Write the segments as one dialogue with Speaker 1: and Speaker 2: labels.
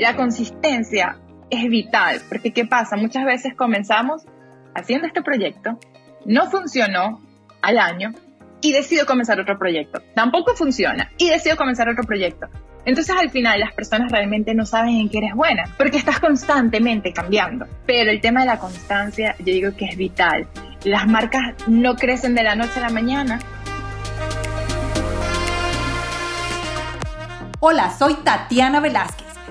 Speaker 1: La consistencia es vital, porque ¿qué pasa? Muchas veces comenzamos haciendo este proyecto, no funcionó al año y decido comenzar otro proyecto. Tampoco funciona y decido comenzar otro proyecto. Entonces al final las personas realmente no saben en qué eres buena, porque estás constantemente cambiando. Pero el tema de la constancia yo digo que es vital. Las marcas no crecen de la noche a la mañana.
Speaker 2: Hola, soy Tatiana Velázquez.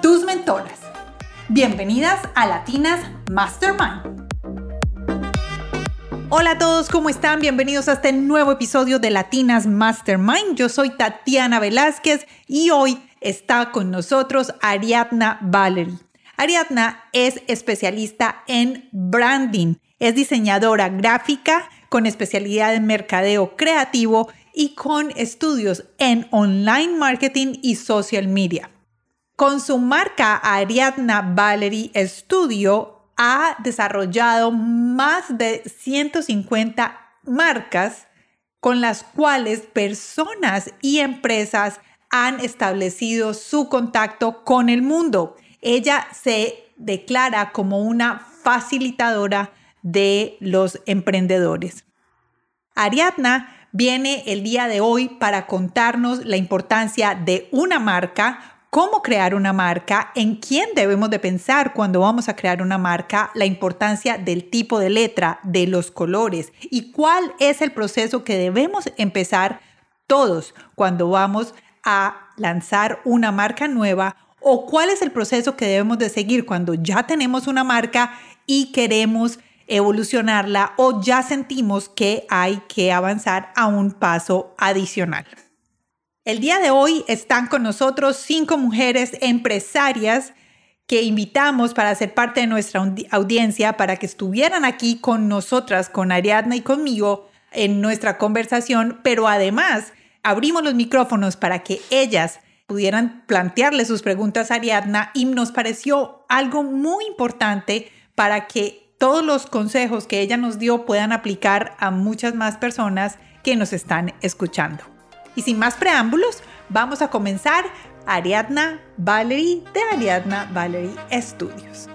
Speaker 2: tus mentoras. Bienvenidas a Latinas Mastermind. Hola a todos, ¿cómo están? Bienvenidos a este nuevo episodio de Latinas Mastermind. Yo soy Tatiana Velázquez y hoy está con nosotros Ariadna Valery. Ariadna es especialista en branding, es diseñadora gráfica con especialidad en mercadeo creativo y con estudios en online marketing y social media. Con su marca Ariadna Valery Studio ha desarrollado más de 150 marcas con las cuales personas y empresas han establecido su contacto con el mundo. Ella se declara como una facilitadora de los emprendedores. Ariadna viene el día de hoy para contarnos la importancia de una marca, cómo crear una marca, en quién debemos de pensar cuando vamos a crear una marca, la importancia del tipo de letra, de los colores y cuál es el proceso que debemos empezar todos cuando vamos a lanzar una marca nueva o cuál es el proceso que debemos de seguir cuando ya tenemos una marca y queremos evolucionarla o ya sentimos que hay que avanzar a un paso adicional. El día de hoy están con nosotros cinco mujeres empresarias que invitamos para ser parte de nuestra audiencia, para que estuvieran aquí con nosotras, con Ariadna y conmigo en nuestra conversación, pero además abrimos los micrófonos para que ellas pudieran plantearle sus preguntas a Ariadna y nos pareció algo muy importante para que todos los consejos que ella nos dio puedan aplicar a muchas más personas que nos están escuchando. Y sin más preámbulos, vamos a comenzar Ariadna Valery de Ariadna Valery Studios.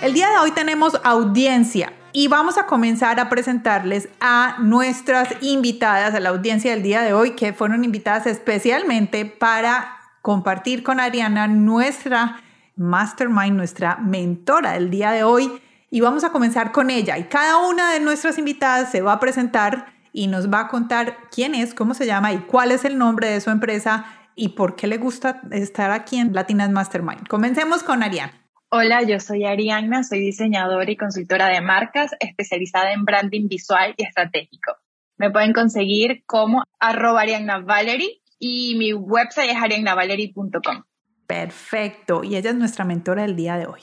Speaker 2: El día de hoy tenemos audiencia y vamos a comenzar a presentarles a nuestras invitadas, a la audiencia del día de hoy, que fueron invitadas especialmente para compartir con Ariana nuestra mastermind, nuestra mentora del día de hoy. Y vamos a comenzar con ella. Y cada una de nuestras invitadas se va a presentar y nos va a contar quién es, cómo se llama y cuál es el nombre de su empresa y por qué le gusta estar aquí en Latinas Mastermind. Comencemos con Ariana.
Speaker 1: Hola, yo soy Ariana, soy diseñadora y consultora de marcas especializada en branding visual y estratégico. Me pueden conseguir como arroba Ariana Valery y mi website es ariannavalery.com.
Speaker 2: Perfecto. Y ella es nuestra mentora del día de hoy.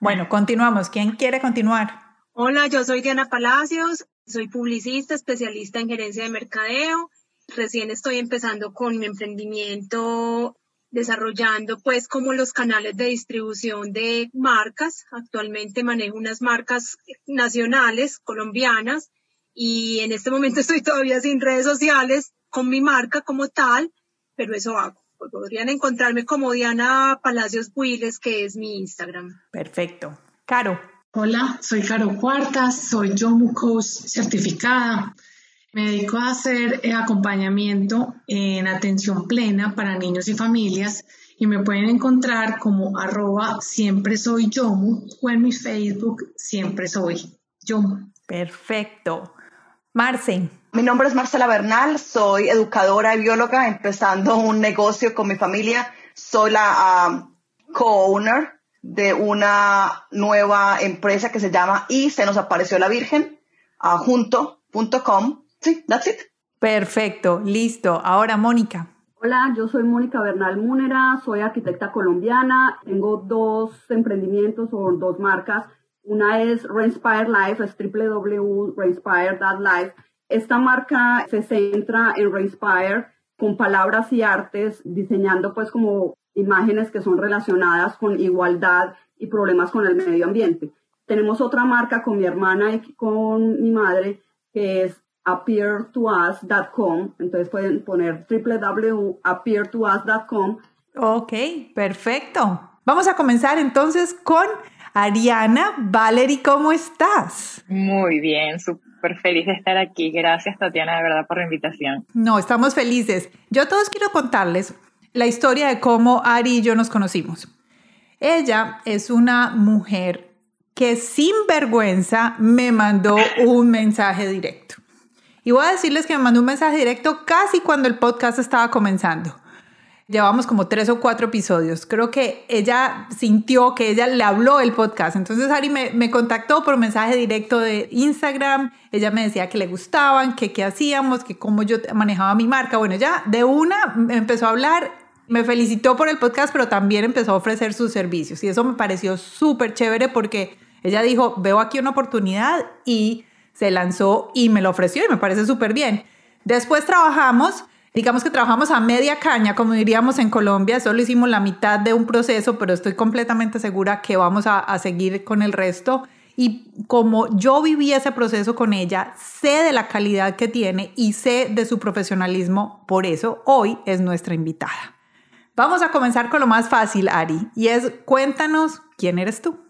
Speaker 2: Bueno, continuamos. ¿Quién quiere continuar?
Speaker 3: Hola, yo soy Diana Palacios, soy publicista, especialista en gerencia de mercadeo. Recién estoy empezando con mi emprendimiento desarrollando pues como los canales de distribución de marcas. Actualmente manejo unas marcas nacionales colombianas y en este momento estoy todavía sin redes sociales con mi marca como tal, pero eso hago. Podrían encontrarme como Diana Palacios Builes, que es mi Instagram.
Speaker 2: Perfecto. Caro.
Speaker 4: Hola, soy Caro Cuartas, soy John Coach certificada. Me dedico a hacer acompañamiento en atención plena para niños y familias y me pueden encontrar como arroba siempre soy Yomu o en mi Facebook siempre soy Yomu.
Speaker 2: Perfecto. Marce.
Speaker 5: Mi nombre es Marcela Bernal, soy educadora y bióloga, empezando un negocio con mi familia. Soy la um, co-owner de una nueva empresa que se llama Y se nos apareció la Virgen, uh, junto.com. Sí, that's it.
Speaker 2: Perfecto, listo. Ahora, Mónica.
Speaker 6: Hola, yo soy Mónica Bernal Múnera, soy arquitecta colombiana, tengo dos emprendimientos o dos marcas. Una es Rainspire Life, es www.rainspire.life. Esta marca se centra en Rainspire con palabras y artes, diseñando pues como imágenes que son relacionadas con igualdad y problemas con el medio ambiente. Tenemos otra marca con mi hermana y con mi madre que es appeartous.com. Entonces pueden poner www.appeartous.com.
Speaker 2: Ok, perfecto. Vamos a comenzar entonces con Ariana. Valerie, ¿cómo estás?
Speaker 1: Muy bien, súper feliz de estar aquí. Gracias, Tatiana, de verdad, por la invitación.
Speaker 2: No, estamos felices. Yo a todos quiero contarles la historia de cómo Ari y yo nos conocimos. Ella es una mujer que sin vergüenza me mandó un mensaje directo. Y voy a decirles que me mandó un mensaje directo casi cuando el podcast estaba comenzando. Llevamos como tres o cuatro episodios. Creo que ella sintió que ella le habló el podcast. Entonces Ari me, contactó por mensaje directo de Instagram. Ella me decía que le gustaban, que qué hacíamos, que cómo yo manejaba mi marca. Bueno, ya de una me empezó a hablar. Me felicitó por el podcast, pero también empezó a ofrecer sus servicios. Y eso me pareció súper chévere porque ella dijo, veo aquí una oportunidad y se lanzó y me lo ofreció y me parece súper bien. Después trabajamos, digamos que trabajamos a media caña, como diríamos en Colombia, solo hicimos la mitad de un proceso, pero estoy completamente segura que vamos a, a seguir con el resto. Y como yo viví ese proceso con ella, sé de la calidad que tiene y sé de su profesionalismo, por eso hoy es nuestra invitada. Vamos a comenzar con lo más fácil, Ari, y es cuéntanos quién eres tú.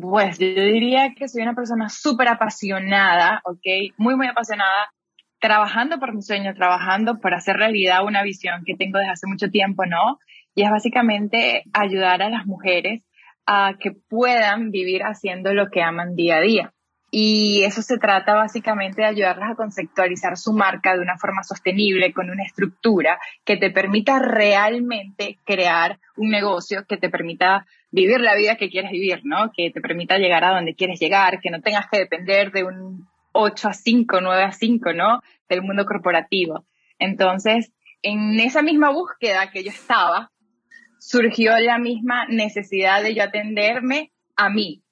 Speaker 1: Pues yo diría que soy una persona súper apasionada, ¿ok? Muy, muy apasionada, trabajando por mi sueño, trabajando por hacer realidad una visión que tengo desde hace mucho tiempo, ¿no? Y es básicamente ayudar a las mujeres a que puedan vivir haciendo lo que aman día a día. Y eso se trata básicamente de ayudarlas a conceptualizar su marca de una forma sostenible, con una estructura que te permita realmente crear un negocio que te permita vivir la vida que quieres vivir, ¿no? Que te permita llegar a donde quieres llegar, que no tengas que depender de un 8 a 5, 9 a 5, ¿no? Del mundo corporativo. Entonces, en esa misma búsqueda que yo estaba, surgió la misma necesidad de yo atenderme a mí,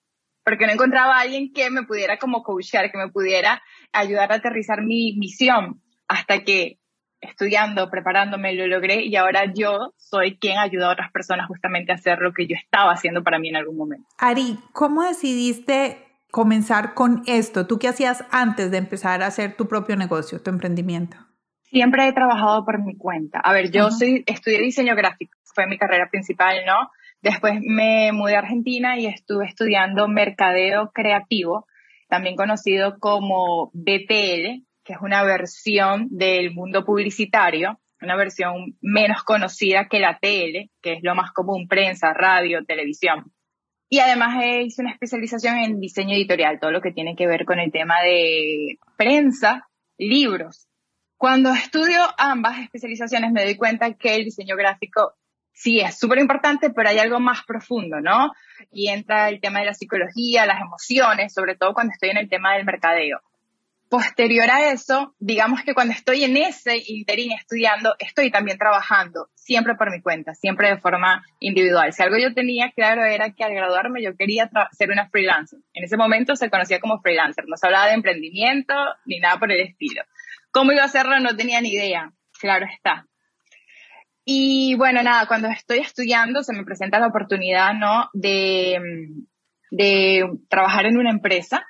Speaker 1: porque no encontraba a alguien que me pudiera como coachar, que me pudiera ayudar a aterrizar mi misión, hasta que estudiando, preparándome, lo logré y ahora yo soy quien ayuda a otras personas justamente a hacer lo que yo estaba haciendo para mí en algún momento.
Speaker 2: Ari, ¿cómo decidiste comenzar con esto? ¿Tú qué hacías antes de empezar a hacer tu propio negocio, tu emprendimiento?
Speaker 1: Siempre he trabajado por mi cuenta. A ver, yo soy, estudié diseño gráfico, fue mi carrera principal, ¿no? Después me mudé a Argentina y estuve estudiando mercadeo creativo, también conocido como BTL, que es una versión del mundo publicitario, una versión menos conocida que la tele, que es lo más común, prensa, radio, televisión. Y además hice una especialización en diseño editorial, todo lo que tiene que ver con el tema de prensa, libros. Cuando estudio ambas especializaciones me doy cuenta que el diseño gráfico sí es súper importante, pero hay algo más profundo, ¿no? Y entra el tema de la psicología, las emociones, sobre todo cuando estoy en el tema del mercadeo. Posterior a eso, digamos que cuando estoy en ese interín estudiando, estoy también trabajando, siempre por mi cuenta, siempre de forma individual. Si algo yo tenía claro era que al graduarme yo quería ser una freelancer. En ese momento se conocía como freelancer, no se hablaba de emprendimiento ni nada por el estilo. ¿Cómo iba a hacerlo? No tenía ni idea, claro está. Y bueno, nada, cuando estoy estudiando se me presenta la oportunidad, ¿no? De, de trabajar en una empresa.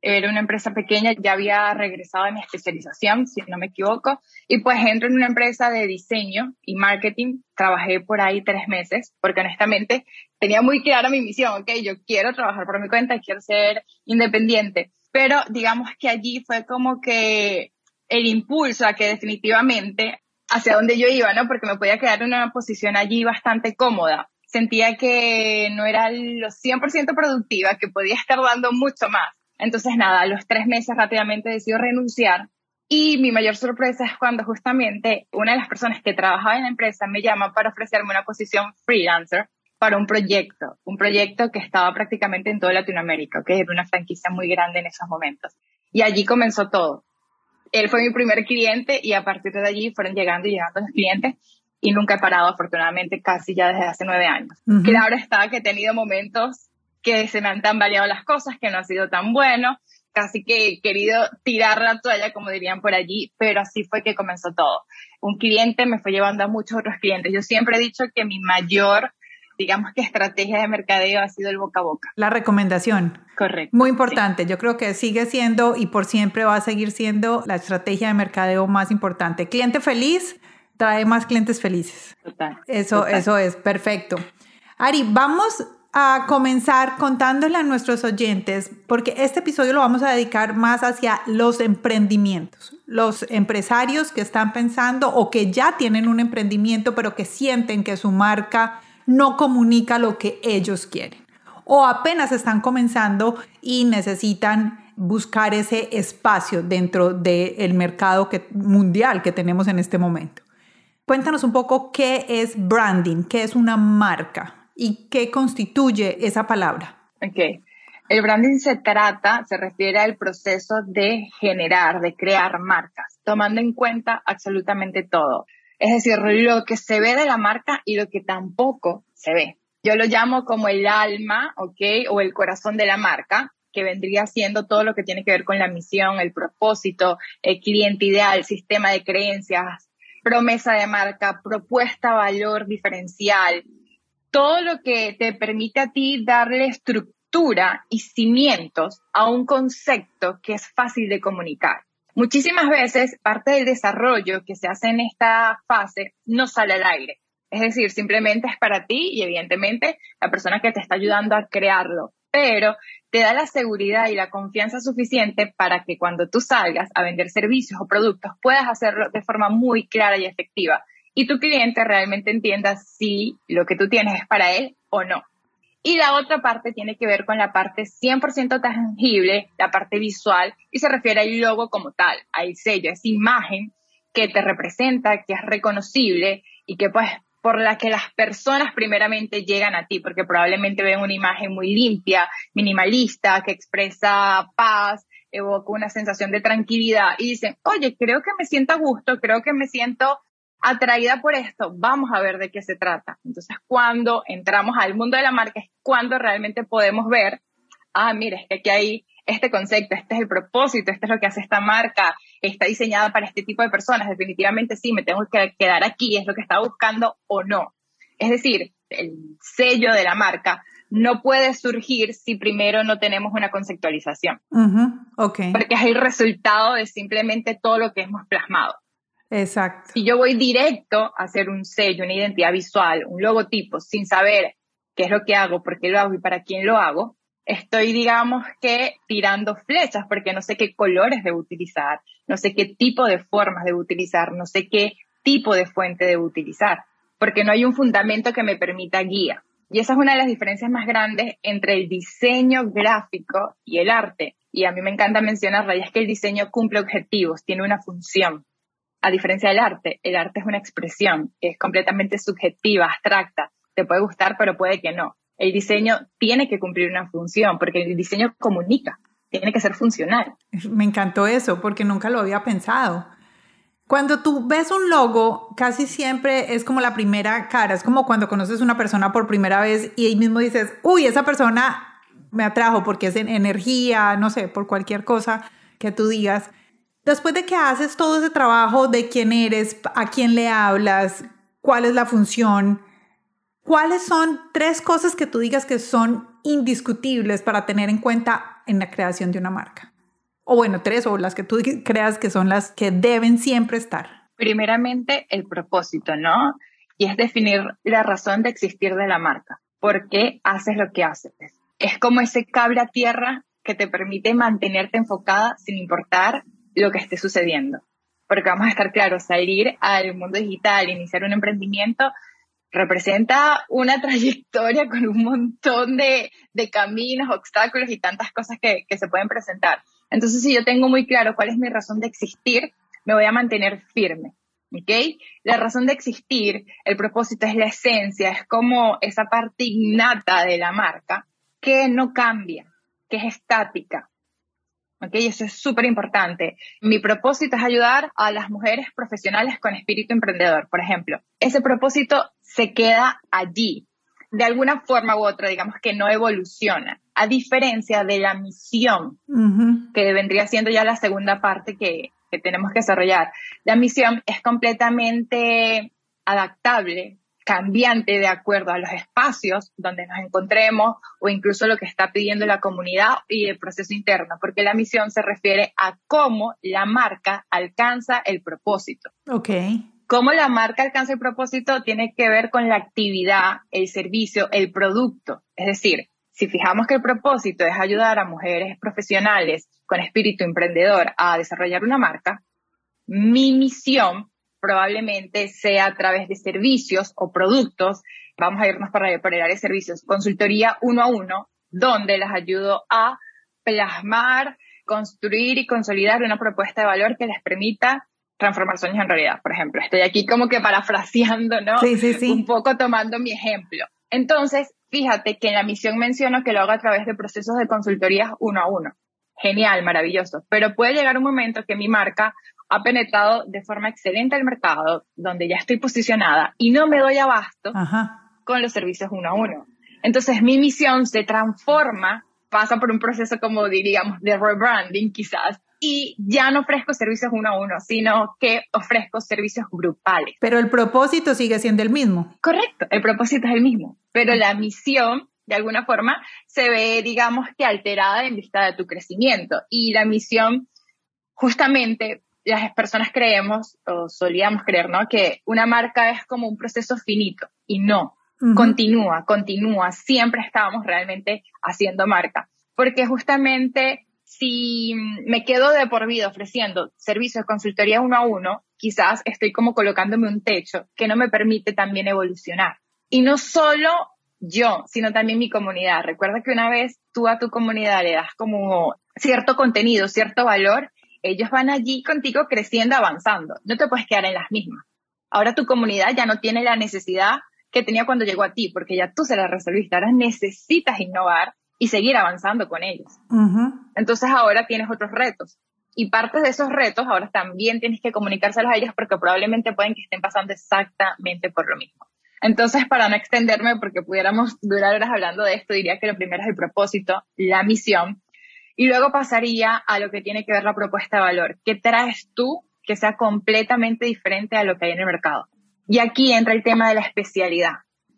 Speaker 1: Era una empresa pequeña, ya había regresado a mi especialización, si no me equivoco, y pues entro en una empresa de diseño y marketing, trabajé por ahí tres meses, porque honestamente tenía muy clara mi misión, ok, yo quiero trabajar por mi cuenta, quiero ser independiente, pero digamos que allí fue como que el impulso a que definitivamente hacia donde yo iba, ¿no? Porque me podía quedar en una posición allí bastante cómoda. Sentía que no era lo 100% productiva, que podía estar dando mucho más. Entonces, nada, a los tres meses rápidamente decido renunciar y mi mayor sorpresa es cuando justamente una de las personas que trabajaba en la empresa me llama para ofrecerme una posición freelancer para un proyecto, un proyecto que estaba prácticamente en toda Latinoamérica, que era una franquicia muy grande en esos momentos. Y allí comenzó todo. Él fue mi primer cliente y a partir de allí fueron llegando y llegando los clientes y nunca he parado, afortunadamente, casi ya desde hace nueve años. Claro está que he tenido momentos que se me han tambaleado las cosas, que no ha sido tan bueno, casi que he querido tirar la toalla, como dirían por allí, pero así fue que comenzó todo. Un cliente me fue llevando a muchos otros clientes. Yo siempre he dicho que mi mayor digamos que estrategia de mercadeo ha sido el boca a boca.
Speaker 2: La recomendación.
Speaker 1: Correcto.
Speaker 2: Muy importante. Yo creo que sigue siendo y por siempre va a seguir siendo la estrategia de mercadeo más importante. Cliente feliz trae más clientes felices.
Speaker 1: Total.
Speaker 2: Eso, eso es perfecto. Ari, vamos a comenzar contándole a nuestros oyentes, porque este episodio lo vamos a dedicar más hacia los emprendimientos, los empresarios que están pensando o que ya tienen un emprendimiento, pero que sienten que su marca no comunica lo que ellos quieren. O apenas están comenzando y necesitan buscar ese espacio dentro del mercado mundial que tenemos en este momento. Cuéntanos un poco qué es branding, qué es una marca y qué constituye esa palabra.
Speaker 1: Ok. El branding se trata, se refiere al proceso de generar, de crear marcas, tomando en cuenta absolutamente todo. Es decir, lo que se ve de la marca y lo que tampoco se ve. Yo lo llamo como el alma, ¿ok? O el corazón de la marca, que vendría siendo todo lo que tiene que ver con la misión, el propósito, el cliente ideal, sistema de creencias, promesa de marca, propuesta, valor diferencial, todo lo que te permite a ti darle estructura y cimientos a un concepto que es fácil de comunicar. Muchísimas veces parte del desarrollo que se hace en esta fase no sale al aire. Es decir, simplemente es para ti y evidentemente la persona que te está ayudando a crearlo, pero te da la seguridad y la confianza suficiente para que cuando tú salgas a vender servicios o productos puedas hacerlo de forma muy clara y efectiva y tu cliente realmente entienda si lo que tú tienes es para él o no. Y la otra parte tiene que ver con la parte 100% tangible, la parte visual, y se refiere al logo como tal, al sello, esa imagen que te representa, que es reconocible y que pues por la que las personas primeramente llegan a ti, porque probablemente ven una imagen muy limpia, minimalista, que expresa paz, evoca una sensación de tranquilidad y dicen, oye, creo que me siento a gusto, creo que me siento atraída por esto, vamos a ver de qué se trata. Entonces, cuando entramos al mundo de la marca es cuando realmente podemos ver, ah, mira, es que aquí hay este concepto, este es el propósito, este es lo que hace esta marca, está diseñada para este tipo de personas, definitivamente sí, me tengo que quedar aquí, es lo que está buscando o no. Es decir, el sello de la marca no puede surgir si primero no tenemos una conceptualización.
Speaker 2: okay.
Speaker 1: Porque es el resultado de simplemente todo lo que hemos plasmado.
Speaker 2: Exacto.
Speaker 1: Si yo voy directo a hacer un sello, una identidad visual, un logotipo, sin saber qué es lo que hago, por qué lo hago y para quién lo hago, estoy, digamos que, tirando flechas porque no sé qué colores debo utilizar, no sé qué tipo de formas debo utilizar, no sé qué tipo de fuente debo utilizar, porque no hay un fundamento que me permita guía. Y esa es una de las diferencias más grandes entre el diseño gráfico y el arte. Y a mí me encanta mencionar, es que el diseño cumple objetivos, tiene una función a diferencia del arte, el arte es una expresión, es completamente subjetiva, abstracta, te puede gustar, pero puede que no. El diseño tiene que cumplir una función, porque el diseño comunica, tiene que ser funcional.
Speaker 2: Me encantó eso, porque nunca lo había pensado. Cuando tú ves un logo, casi siempre es como la primera cara, es como cuando conoces una persona por primera vez y ahí mismo dices, uy, esa persona me atrajo porque es en energía, no sé, por cualquier cosa que tú digas. Después de que haces todo ese trabajo de quién eres, a quién le hablas, cuál es la función, ¿cuáles son tres cosas que tú digas que son indiscutibles para tener en cuenta en la creación de una marca? O bueno, tres o las que tú creas que son las que deben siempre estar.
Speaker 1: Primeramente, el propósito, ¿no? Y es definir la razón de existir de la marca. ¿Por qué haces lo que haces? Es como ese cable a tierra que te permite mantenerte enfocada sin importar lo que esté sucediendo. Porque vamos a estar claros, salir al mundo digital, iniciar un emprendimiento, representa una trayectoria con un montón de, caminos, obstáculos y tantas cosas que, que, se pueden presentar. Entonces, si yo tengo muy claro cuál es mi razón de existir, me voy a mantener firme. ¿Ok? La razón de existir, el propósito es la esencia, es como esa parte innata de la marca que no cambia, que es estática, ¿ok? Eso es súper importante. Mi propósito es ayudar a las mujeres profesionales con espíritu emprendedor, por ejemplo. Ese propósito se queda allí, de alguna forma u otra, digamos que no evoluciona, a diferencia de la misión, que vendría siendo ya la segunda parte que, que tenemos que desarrollar. La misión es completamente adaptable cambiante de acuerdo a los espacios donde nos encontremos o incluso lo que está pidiendo la comunidad y el proceso interno, porque la misión se refiere a cómo la marca alcanza el propósito.
Speaker 2: Ok.
Speaker 1: Cómo la marca alcanza el propósito tiene que ver con la actividad, el servicio, el producto. Es decir, si fijamos que el propósito es ayudar a mujeres profesionales con espíritu emprendedor a desarrollar una marca, mi misión probablemente sea a través de servicios o productos. Vamos a irnos para, para el área de servicios, consultoría uno a uno, donde las ayudo a plasmar, construir y consolidar una propuesta de valor que les permita transformar sueños en realidad, por ejemplo. Estoy aquí como que parafraseando, ¿no?
Speaker 2: Sí, sí, sí.
Speaker 1: Un poco tomando mi ejemplo. Entonces, fíjate que en la misión menciono que lo hago a través de procesos de consultorías uno a uno. Genial, maravilloso. Pero puede llegar un momento que mi marca ha penetrado de forma excelente al mercado, donde ya estoy posicionada y no me doy abasto con los servicios uno a uno. Entonces mi misión se transforma, pasa por un proceso como diríamos de rebranding quizás, y ya no ofrezco servicios uno a uno, sino que ofrezco servicios grupales.
Speaker 2: Pero el propósito sigue siendo el mismo.
Speaker 1: Correcto, el propósito es el mismo, pero la misión de alguna forma se ve, digamos que alterada en vista de tu crecimiento y la misión justamente las personas creemos o solíamos creer, ¿no? Que una marca es como un proceso finito y no, continúa, continúa, siempre estábamos realmente haciendo marca, porque justamente si me quedo de por vida ofreciendo servicios de consultoría uno a uno, quizás estoy como colocándome un techo que no me permite también evolucionar. Y no solo yo, sino también mi comunidad. Recuerda que una vez tú a tu comunidad le das como cierto contenido, cierto valor, ellos van allí contigo creciendo, avanzando. No te puedes quedar en las mismas. Ahora tu comunidad ya no tiene la necesidad que tenía cuando llegó a ti, porque ya tú se la resolviste. Ahora necesitas innovar y seguir avanzando con ellos. Entonces ahora tienes otros retos. Y parte de esos retos ahora también tienes que comunicárselos a ellos porque probablemente pueden que estén pasando exactamente por lo mismo. Entonces, para no extenderme, porque pudiéramos durar horas hablando de esto, diría que lo primero es el propósito, la misión, y luego pasaría a lo que tiene que ver la propuesta de valor. ¿Qué traes tú que sea completamente diferente a lo que hay en el mercado? Y aquí entra el tema de la especialidad.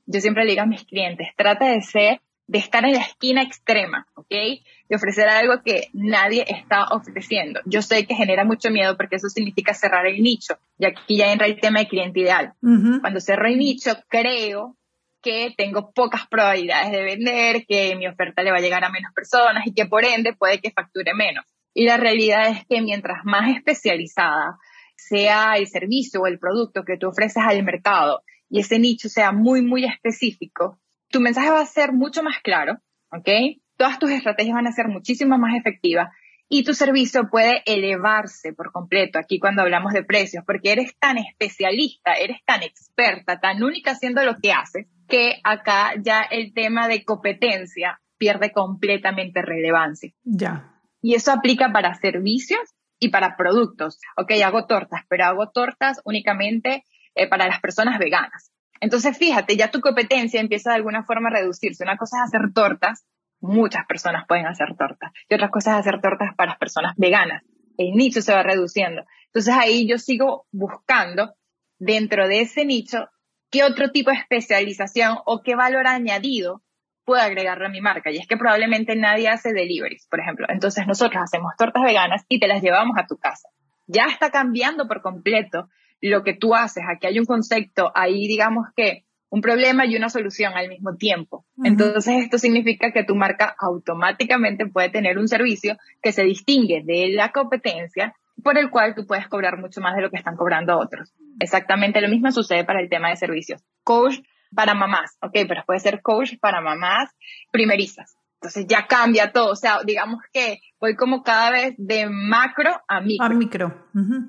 Speaker 1: Yo siempre le digo a mis clientes, trata de ser, de estar en la esquina extrema, ¿ok? De ofrecer algo que nadie está ofreciendo. Yo sé que genera mucho miedo porque eso significa cerrar el nicho. Y aquí ya entra el tema de cliente ideal. Cuando cierro el nicho, creo que tengo pocas probabilidades de vender, que mi oferta le va a llegar a menos personas y que por ende puede que facture menos. Y la realidad es que mientras más especializada sea el servicio o el producto que tú ofreces al mercado y ese nicho sea muy, muy específico, tu mensaje va a ser mucho más claro, ¿ok? Todas tus estrategias van a ser muchísimo más efectivas y tu servicio puede elevarse por completo aquí cuando hablamos de precios, porque eres tan especialista, eres tan experta, tan única haciendo lo que haces, que acá ya el tema de competencia pierde completamente relevancia.
Speaker 2: Ya.
Speaker 1: Y eso aplica para servicios y para productos. Ok, hago tortas, pero hago tortas únicamente eh, para las personas veganas. Entonces, fíjate, ya tu competencia empieza de alguna forma a reducirse. Una cosa es hacer tortas, muchas personas pueden hacer tortas, y otras cosas hacer tortas para personas veganas. El nicho se va reduciendo. Entonces ahí yo sigo buscando dentro de ese nicho qué otro tipo de especialización o qué valor añadido puedo agregarle a mi marca. Y es que probablemente nadie hace deliveries, por ejemplo. Entonces nosotros hacemos tortas veganas y te las llevamos a tu casa. Ya está cambiando por completo lo que tú haces. Aquí hay un concepto, ahí digamos que un problema y una solución al mismo tiempo. Entonces esto significa que tu marca automáticamente puede tener un servicio que se distingue de la competencia por el cual tú puedes cobrar mucho más de lo que están cobrando otros. Exactamente lo mismo sucede para el tema de servicios. Coach para mamás, ok, pero puede ser coach para mamás primerizas. Entonces ya cambia todo, o sea, digamos que voy como cada vez de macro a micro.
Speaker 2: A micro.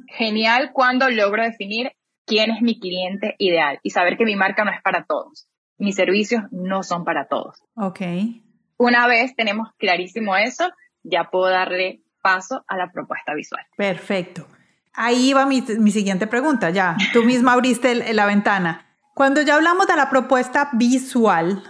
Speaker 1: Genial cuando logro definir quién es mi cliente ideal y saber que mi marca no es para todos. Mis servicios no son para todos.
Speaker 2: Ok.
Speaker 1: Una vez tenemos clarísimo eso, ya puedo darle paso a la propuesta visual.
Speaker 2: Perfecto. Ahí va mi, mi siguiente pregunta, ya. Tú misma abriste la ventana. Cuando ya hablamos de la propuesta visual,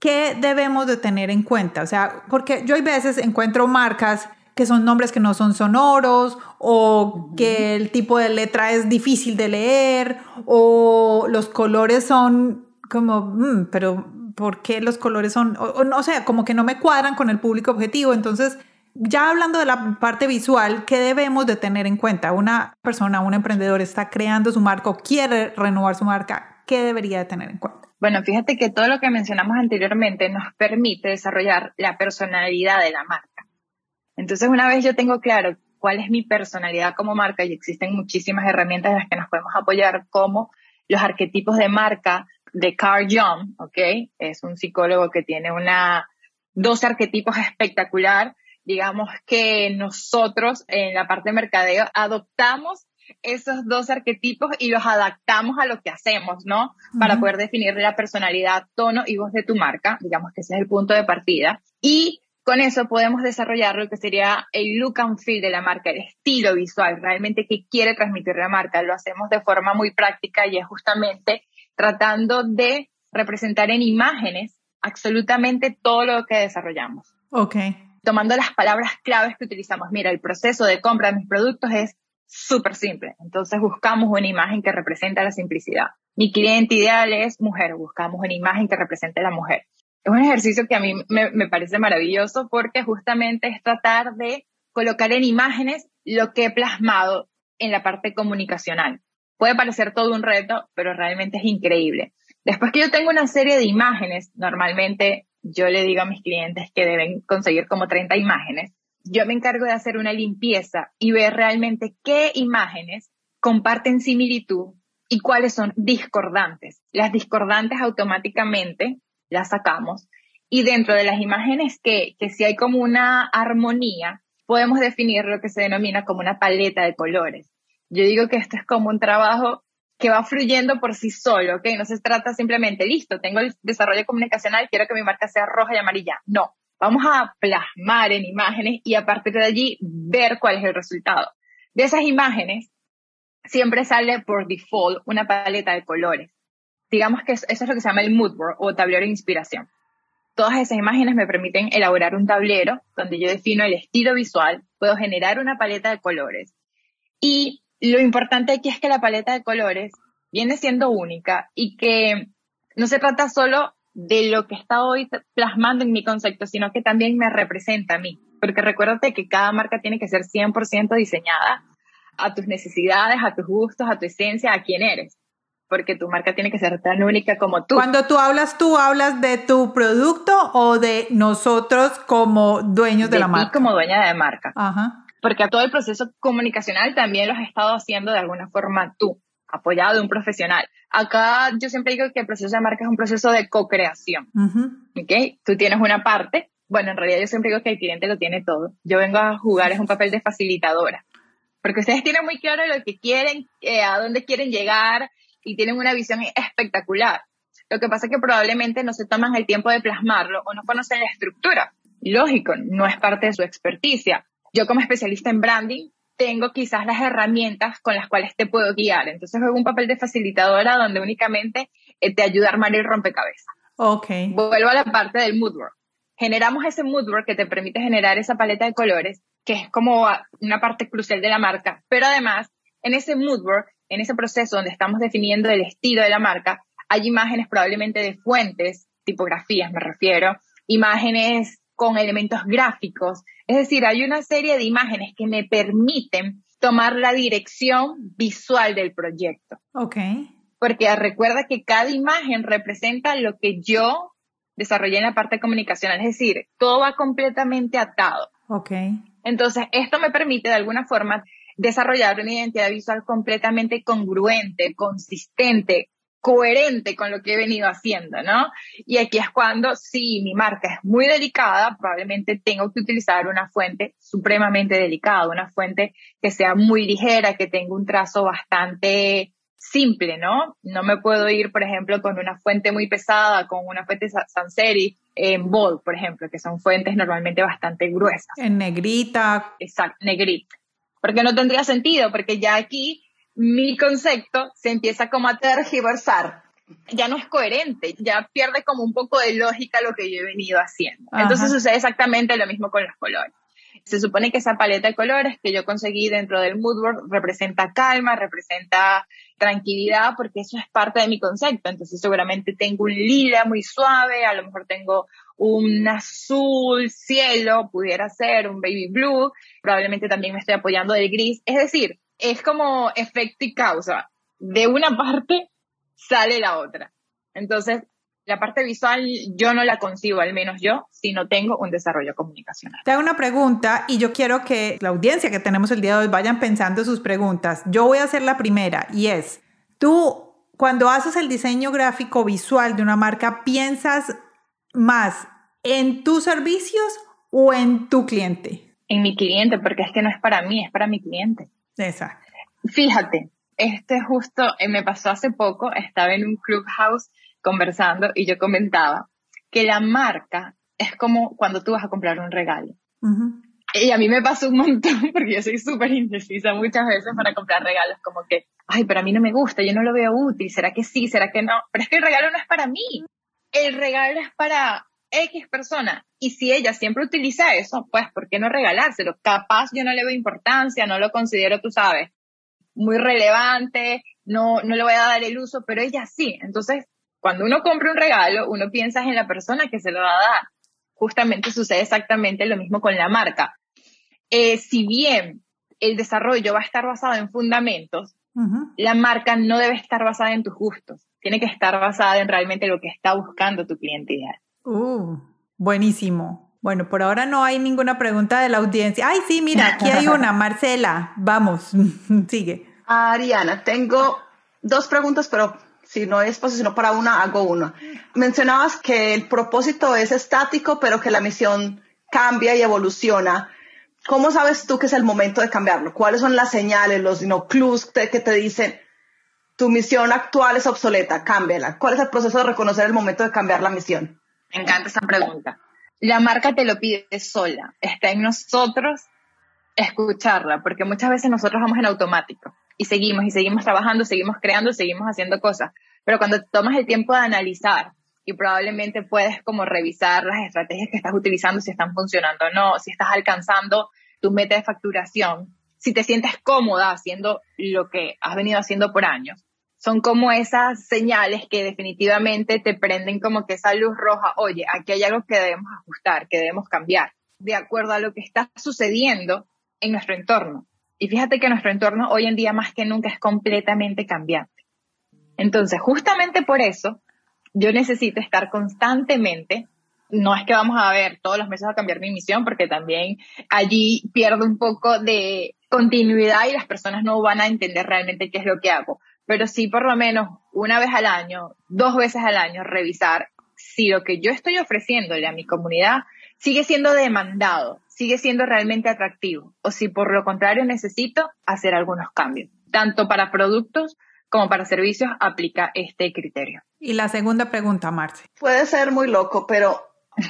Speaker 2: ¿qué debemos de tener en cuenta? O sea, porque yo hay veces encuentro marcas que son nombres que no son sonoros o que el tipo de letra es difícil de leer o los colores son como, mm, pero ¿por qué los colores son, o, no sé, como que no me cuadran con el público objetivo? Entonces, ya hablando de la parte visual, ¿qué debemos de tener en cuenta? Una persona, un emprendedor está creando su marca o quiere renovar su marca, ¿qué debería de tener en cuenta?
Speaker 1: Bueno, fíjate que todo lo que mencionamos anteriormente nos permite desarrollar la personalidad de la marca. Entonces, una vez yo tengo claro cuál es mi personalidad como marca y existen muchísimas herramientas en las que nos podemos apoyar, como los arquetipos de marca de Carl Jung, ¿ok? Es un psicólogo que tiene una, dos arquetipos espectacular. Digamos que nosotros en la parte de mercadeo adoptamos esos dos arquetipos y los adaptamos a lo que hacemos, ¿no? Para poder definir la personalidad, tono y voz de tu marca. Digamos que ese es el punto de partida. Y con eso podemos desarrollar lo que sería el look and feel de la marca, el estilo visual, realmente que quiere transmitir la marca. Lo hacemos de forma muy práctica y es justamente tratando de representar en imágenes absolutamente todo lo que desarrollamos.
Speaker 2: Ok.
Speaker 1: Tomando las palabras claves que utilizamos. Mira, el proceso de compra de mis productos es súper simple. Entonces buscamos una imagen que representa la simplicidad. Mi cliente ideal es mujer. Buscamos una imagen que represente a la mujer. Es un ejercicio que a mí me, parece maravilloso porque justamente es tratar de colocar en imágenes lo que he plasmado en la parte comunicacional. Puede parecer todo un reto, pero realmente es increíble. Después que yo tengo una serie de imágenes, normalmente yo le digo a mis clientes que deben conseguir como 30 imágenes. Yo me encargo de hacer una limpieza y ver realmente qué imágenes comparten similitud y cuáles son discordantes. Las discordantes automáticamente las sacamos y dentro de las imágenes que, que si hay como una armonía, podemos definir lo que se denomina como una paleta de colores. Yo digo que esto es como un trabajo que va fluyendo por sí solo, ¿ok? No se trata simplemente, listo, tengo el desarrollo comunicacional, quiero que mi marca sea roja y amarilla. No, vamos a plasmar en imágenes y a partir de allí ver cuál es el resultado. De esas imágenes siempre sale por default una paleta de colores. Digamos que eso es lo que se llama el mood board o tablero de inspiración. Todas esas imágenes me permiten elaborar un tablero donde yo defino el estilo visual, puedo generar una paleta de colores y lo importante aquí es que la paleta de colores viene siendo única y que no se trata solo de lo que está hoy plasmando en mi concepto, sino que también me representa a mí. Porque recuérdate que cada marca tiene que ser 100% diseñada a tus necesidades, a tus gustos, a tu esencia, a quién eres. Porque tu marca tiene que ser tan única como tú.
Speaker 2: Cuando tú hablas, tú hablas de tu producto o de nosotros como dueños de, de la marca.
Speaker 1: como dueña de marca.
Speaker 2: Ajá
Speaker 1: porque a todo el proceso comunicacional también lo has estado haciendo de alguna forma tú, apoyado de un profesional. Acá yo siempre digo que el proceso de marca es un proceso de co-creación. Tú tienes una parte, bueno, en realidad yo siempre digo que el cliente lo tiene todo. Yo vengo a jugar es un papel de facilitadora, porque ustedes tienen muy claro lo que quieren, eh, a dónde quieren llegar y tienen una visión espectacular. Lo que pasa es que probablemente no se toman el tiempo de plasmarlo o no conocen la estructura. Lógico, no es parte de su experticia yo como especialista en branding tengo quizás las herramientas con las cuales te puedo guiar. Entonces juego un papel de facilitadora donde únicamente eh, te ayuda a armar el rompecabezas.
Speaker 2: Ok.
Speaker 1: Vuelvo a la parte del mood board. Generamos ese mood board que te permite generar esa paleta de colores, que es como una parte crucial de la marca. Pero además, en ese mood board, en ese proceso donde estamos definiendo el estilo de la marca, hay imágenes probablemente de fuentes, tipografías me refiero, imágenes con elementos gráficos. Es decir, hay una serie de imágenes que me permiten tomar la dirección visual del proyecto.
Speaker 2: Ok.
Speaker 1: Porque recuerda que cada imagen representa lo que yo desarrollé en la parte comunicacional, es decir, todo va completamente atado.
Speaker 2: Ok.
Speaker 1: Entonces, esto me permite de alguna forma desarrollar una identidad visual completamente congruente, consistente, coherente con lo que he venido haciendo, ¿no? Y aquí es cuando, si mi marca es muy delicada, probablemente tengo que utilizar una fuente supremamente delicada, una fuente que sea muy ligera, que tenga un trazo bastante simple, ¿no? No me puedo ir, por ejemplo, con una fuente muy pesada, con una fuente sans serif, en bold, por ejemplo, que son fuentes normalmente bastante gruesas.
Speaker 2: En negrita.
Speaker 1: Exacto, negrita. Porque no tendría sentido, porque ya aquí mi concepto se empieza como a tergiversar. Ya no es coherente, ya pierde como un poco de lógica lo que yo he venido haciendo. Entonces sucede exactamente lo mismo con los colores. Se supone que esa paleta de colores que yo conseguí dentro del moodboard representa calma, representa tranquilidad, porque eso es parte de mi concepto. Entonces seguramente tengo un lila muy suave, a lo mejor tengo un azul cielo, pudiera ser un baby blue, probablemente también me estoy apoyando del gris. Es decir, es como efecto y causa. De una parte sale la otra. Entonces, la parte visual yo no la concibo, al menos yo, si no tengo un desarrollo comunicacional.
Speaker 2: Te hago una pregunta y yo quiero que la audiencia que tenemos el día de hoy vayan pensando sus preguntas. Yo voy a hacer la primera y es, tú cuando haces el diseño gráfico visual de una marca, ¿piensas más en tus servicios o en tu cliente?
Speaker 1: En mi cliente, porque es que no es para mí, es para mi cliente.
Speaker 2: Exacto.
Speaker 1: Fíjate, este justo eh, me pasó hace poco, estaba en un clubhouse conversando y yo comentaba que la marca es como cuando tú vas a comprar un regalo. Y a mí me pasó un montón porque yo soy súper indecisa muchas veces para comprar regalos, como que, ay, pero a mí no me gusta, yo no lo veo útil, ¿será que sí? ¿Será que no? Pero es que el regalo no es para mí, el regalo es para X persona. Y si ella siempre utiliza eso, pues, ¿por qué no regalárselo? Capaz yo no le veo importancia, no lo considero, tú sabes, muy relevante, no, no le voy a dar el uso, pero ella sí. Entonces, cuando uno compra un regalo, uno piensa en la persona que se lo va a dar. Justamente sucede exactamente lo mismo con la marca. Eh, si bien el desarrollo va a estar basado en fundamentos, la marca no debe estar basada en tus gustos. Tiene que estar basada en realmente lo que está buscando tu cliente ideal.
Speaker 2: Uh, buenísimo. Bueno, por ahora no hay ninguna pregunta de la audiencia. Ay, sí, mira, aquí hay una, Marcela. Vamos, sigue.
Speaker 5: Ariana, tengo dos preguntas, pero si no es sino para una, hago una. Mencionabas que el propósito es estático, pero que la misión cambia y evoluciona. ¿Cómo sabes tú que es el momento de cambiarlo? ¿Cuáles son las señales, los clues que te dicen tu misión actual es obsoleta, cámbiala? ¿Cuál es el proceso de reconocer el momento de cambiar la misión?
Speaker 1: Me encanta esa pregunta. La marca te lo pide sola. Está en nosotros escucharla, porque muchas veces nosotros vamos en automático y seguimos y seguimos trabajando, seguimos creando, seguimos haciendo cosas. Pero cuando tomas el tiempo de analizar y probablemente puedes como revisar las estrategias que estás utilizando, si están funcionando o no, si estás alcanzando tu meta de facturación, si te sientes cómoda haciendo lo que has venido haciendo por años. Son como esas señales que definitivamente te prenden como que esa luz roja, oye, aquí hay algo que debemos ajustar, que debemos cambiar, de acuerdo a lo que está sucediendo en nuestro entorno. Y fíjate que nuestro entorno hoy en día más que nunca es completamente cambiante. Entonces, justamente por eso, yo necesito estar constantemente, no es que vamos a ver todos los meses a cambiar mi misión, porque también allí pierdo un poco de continuidad y las personas no van a entender realmente qué es lo que hago, pero sí por lo menos una vez al año, dos veces al año, revisar si lo que yo estoy ofreciéndole a mi comunidad sigue siendo demandado, sigue siendo realmente atractivo o si por lo contrario necesito hacer algunos cambios. Tanto para productos como para servicios aplica este criterio.
Speaker 2: Y la segunda pregunta, Marce.
Speaker 5: Puede ser muy loco, pero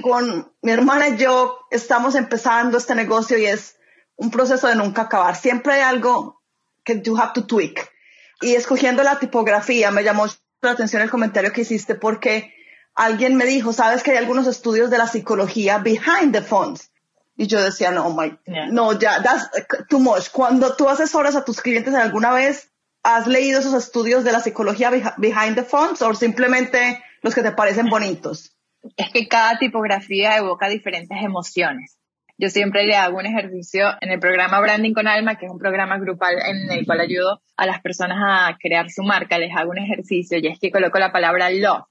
Speaker 5: con mi hermana y yo estamos empezando este negocio y es un proceso de nunca acabar. Siempre hay algo que you have to tweak. Y escogiendo la tipografía me llamó la atención el comentario que hiciste porque alguien me dijo, sabes que hay algunos estudios de la psicología behind the fonts. Y yo decía, no, my, no, ya, that's too much. Cuando tú asesoras a tus clientes alguna vez, ¿has leído esos estudios de la psicología behind the fonts o simplemente los que te parecen bonitos?
Speaker 1: Es que cada tipografía evoca diferentes emociones. Yo siempre le hago un ejercicio en el programa Branding con Alma, que es un programa grupal en el cual ayudo a las personas a crear su marca. Les hago un ejercicio y es que coloco la palabra love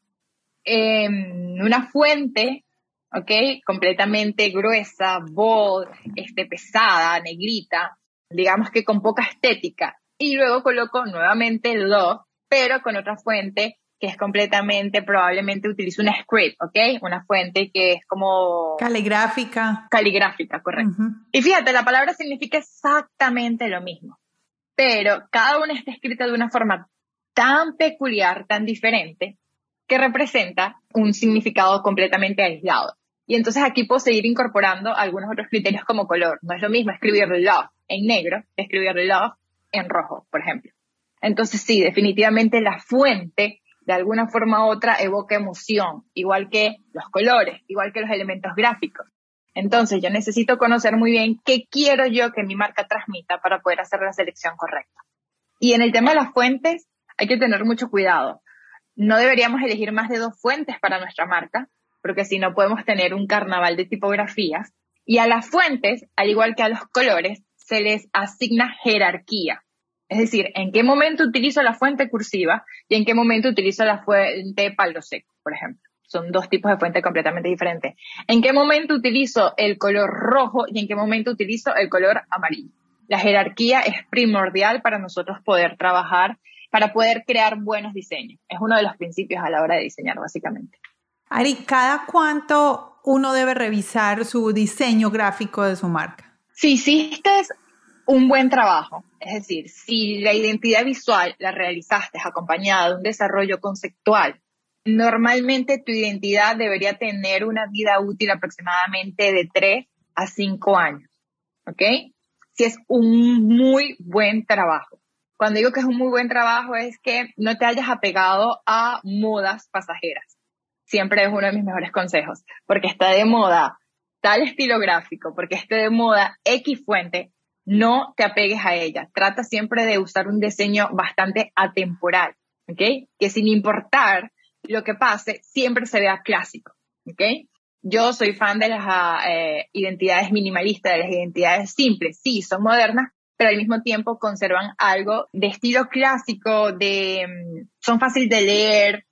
Speaker 1: en una fuente ¿ok? Completamente gruesa, bold, este, pesada, negrita, digamos que con poca estética. Y luego coloco nuevamente love, pero con otra fuente que es completamente, probablemente utilizo una script, ¿ok? Una fuente que es como...
Speaker 2: Caligráfica.
Speaker 1: Caligráfica, correcto. Y fíjate, la palabra significa exactamente lo mismo, pero cada una está escrita de una forma tan peculiar, tan diferente, que representa un significado completamente aislado. Y entonces aquí puedo seguir incorporando algunos otros criterios como color. No es lo mismo escribir love en negro que escribir love en rojo, por ejemplo. Entonces sí, definitivamente la fuente de alguna forma u otra evoca emoción, igual que los colores, igual que los elementos gráficos. Entonces yo necesito conocer muy bien qué quiero yo que mi marca transmita para poder hacer la selección correcta. Y en el tema de las fuentes hay que tener mucho cuidado. No deberíamos elegir más de dos fuentes para nuestra marca, porque si no podemos tener un carnaval de tipografías. Y a las fuentes, al igual que a los colores, se les asigna jerarquía. Es decir, en qué momento utilizo la fuente cursiva y en qué momento utilizo la fuente palo seco, por ejemplo. Son dos tipos de fuentes completamente diferentes. ¿En qué momento utilizo el color rojo y en qué momento utilizo el color amarillo? La jerarquía es primordial para nosotros poder trabajar, para poder crear buenos diseños. Es uno de los principios a la hora de diseñar, básicamente.
Speaker 2: Ari, ¿cada cuánto uno debe revisar su diseño gráfico de su marca?
Speaker 1: Si hiciste un buen trabajo, es decir, si la identidad visual la realizaste acompañada de un desarrollo conceptual, normalmente tu identidad debería tener una vida útil aproximadamente de 3 a 5 años. ¿Ok? Si es un muy buen trabajo. Cuando digo que es un muy buen trabajo es que no te hayas apegado a modas pasajeras siempre es uno de mis mejores consejos, porque está de moda tal estilo gráfico, porque esté de moda X fuente, no te apegues a ella. Trata siempre de usar un diseño bastante atemporal, ¿ok? Que sin importar lo que pase, siempre se vea clásico, ¿ok? Yo soy fan de las eh, identidades minimalistas, de las identidades simples. Sí, son modernas, pero al mismo tiempo conservan algo de estilo clásico, de, mm, son fáciles de leer,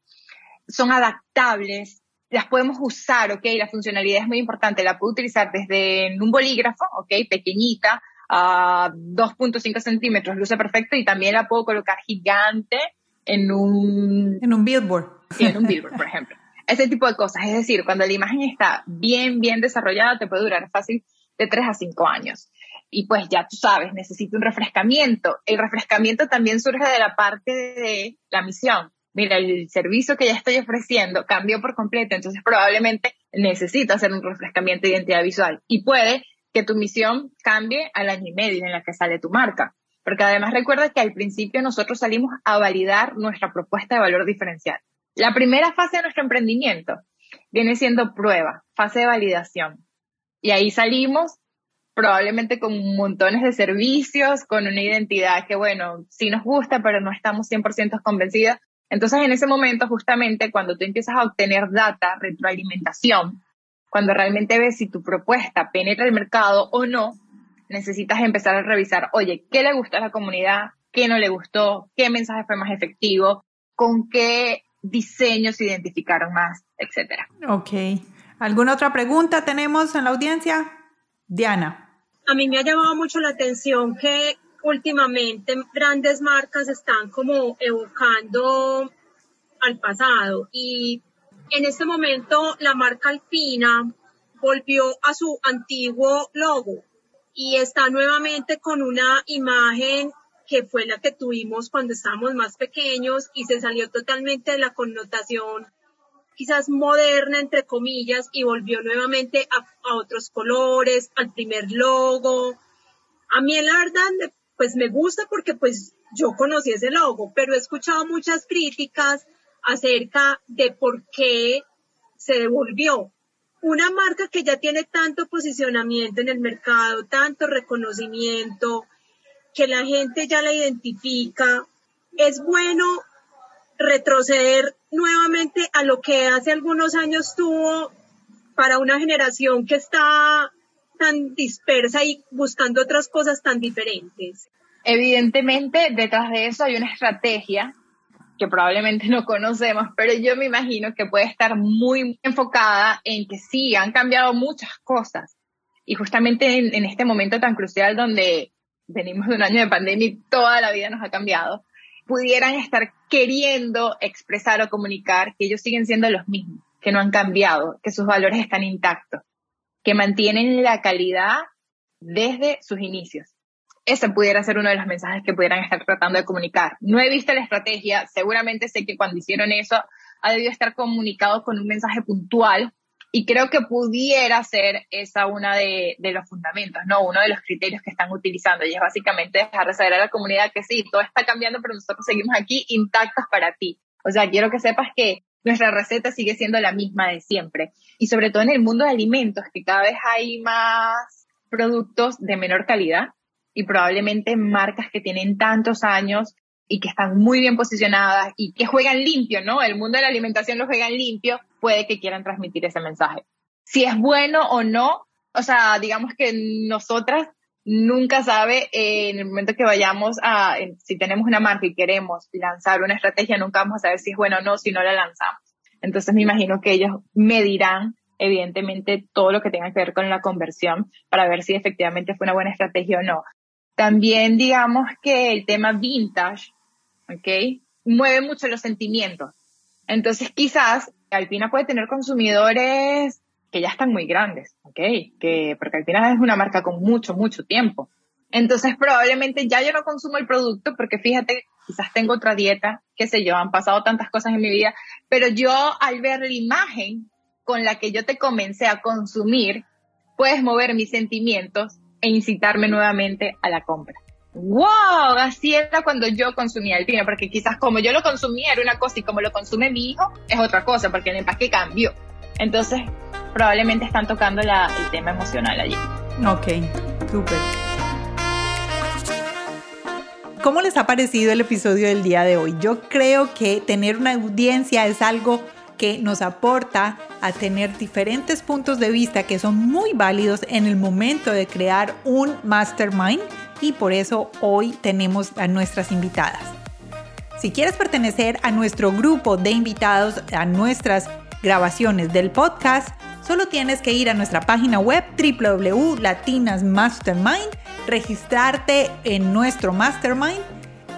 Speaker 1: son adaptables, las podemos usar, ¿ok? La funcionalidad es muy importante, la puedo utilizar desde un bolígrafo, ¿ok? Pequeñita, a 2.5 centímetros, luce perfecto, y también la puedo colocar gigante en un...
Speaker 2: En un billboard.
Speaker 1: Sí, en un billboard, por ejemplo. Ese tipo de cosas. Es decir, cuando la imagen está bien, bien desarrollada, te puede durar fácil de 3 a 5 años. Y pues ya tú sabes, necesito un refrescamiento. El refrescamiento también surge de la parte de la misión mira, el servicio que ya estoy ofreciendo cambió por completo, entonces probablemente necesito hacer un refrescamiento de identidad visual. Y puede que tu misión cambie al año y medio en la que sale tu marca. Porque además recuerda que al principio nosotros salimos a validar nuestra propuesta de valor diferencial. La primera fase de nuestro emprendimiento viene siendo prueba, fase de validación. Y ahí salimos probablemente con montones de servicios, con una identidad que, bueno, sí nos gusta, pero no estamos 100% convencidos entonces, en ese momento, justamente cuando tú empiezas a obtener data, retroalimentación, cuando realmente ves si tu propuesta penetra el mercado o no, necesitas empezar a revisar, oye, ¿qué le gustó a la comunidad? ¿Qué no le gustó? ¿Qué mensaje fue más efectivo? ¿Con qué diseños se identificaron más? Etcétera.
Speaker 2: Ok. ¿Alguna otra pregunta tenemos en la audiencia? Diana.
Speaker 3: A mí me ha llamado mucho la atención que últimamente grandes marcas están como evocando al pasado y en este momento la marca Alpina volvió a su antiguo logo y está nuevamente con una imagen que fue la que tuvimos cuando estábamos más pequeños y se salió totalmente de la connotación quizás moderna, entre comillas, y volvió nuevamente a, otros colores, al primer logo. A mí el verdad pues me gusta porque pues yo conocí ese logo, pero he escuchado muchas críticas acerca de por qué se devolvió. Una marca que ya tiene tanto posicionamiento en el mercado, tanto reconocimiento, que la gente ya la identifica, es bueno retroceder nuevamente a lo que hace algunos años tuvo para una generación que está tan dispersa y buscando otras cosas tan diferentes?
Speaker 1: Evidentemente, detrás de eso hay una estrategia que probablemente no conocemos, pero yo me imagino que puede estar muy enfocada en que sí, han cambiado muchas cosas. Y justamente en, este momento tan crucial donde venimos de un año de pandemia y toda la vida nos ha cambiado, pudieran estar queriendo expresar o comunicar que ellos siguen siendo los mismos, que no han cambiado, que sus valores están intactos que mantienen la calidad desde sus inicios. Ese pudiera ser uno de los mensajes que pudieran estar tratando de comunicar. No he visto la estrategia, seguramente sé que cuando hicieron eso ha debido estar comunicado con un mensaje puntual y creo que pudiera ser esa una de, los fundamentos, ¿no? Uno de los criterios que están utilizando y es básicamente dejar de saber a la comunidad que sí, todo está cambiando, pero nosotros seguimos aquí intactos para ti. O sea, quiero que sepas que nuestra receta sigue siendo la misma de siempre. Y sobre todo en el mundo de alimentos, que cada vez hay más productos de menor calidad y probablemente marcas que tienen tantos años y que están muy bien posicionadas y que juegan limpio, ¿no? El mundo de la alimentación lo juegan limpio, puede que quieran transmitir ese mensaje. Si es bueno o no, o sea, digamos que nosotras nunca sabe eh, en el momento que vayamos a, si tenemos una marca y queremos lanzar una estrategia, nunca vamos a saber si es bueno o no si no la lanzamos. Entonces me imagino que ellos medirán evidentemente todo lo que tenga que ver con la conversión para ver si efectivamente fue una buena estrategia o no. También digamos que el tema vintage, ¿ok? Mueve mucho los sentimientos. Entonces quizás Alpina puede tener consumidores que ya están muy grandes, ¿ok? Que, porque Alpina es una marca con mucho, mucho tiempo. Entonces probablemente ya yo no consumo el producto porque fíjate, quizás tengo otra dieta, qué sé yo, han pasado tantas cosas en mi vida, pero yo al ver la imagen con la que yo te comencé a consumir, puedes mover mis sentimientos e incitarme nuevamente a la compra. ¡Wow! Así era cuando yo consumía el vino, porque quizás como yo lo consumía era una cosa y como lo consume mi hijo es otra cosa, porque el empaque cambió. Entonces, probablemente están tocando la, el tema emocional allí.
Speaker 2: Ok, súper. ¿Cómo les ha parecido el episodio del día de hoy? Yo creo que tener una audiencia es algo que nos aporta a tener diferentes puntos de vista que son muy válidos en el momento de crear un mastermind y por eso hoy tenemos a nuestras invitadas. Si quieres pertenecer a nuestro grupo de invitados, a nuestras grabaciones del podcast, solo tienes que ir a nuestra página web www.latinasmastermind, registrarte en nuestro mastermind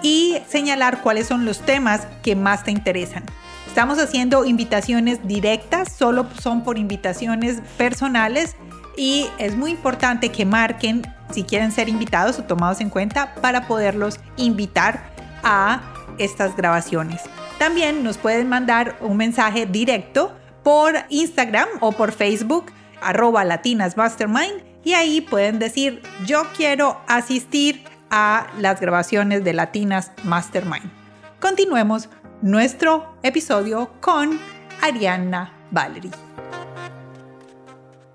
Speaker 2: y señalar cuáles son los temas que más te interesan. Estamos haciendo invitaciones directas, solo son por invitaciones personales y es muy importante que marquen si quieren ser invitados o tomados en cuenta para poderlos invitar a estas grabaciones. También nos pueden mandar un mensaje directo por Instagram o por Facebook, arroba Latinas Mastermind, y ahí pueden decir, yo quiero asistir a las grabaciones de Latinas Mastermind. Continuemos nuestro episodio con Ariana Valery.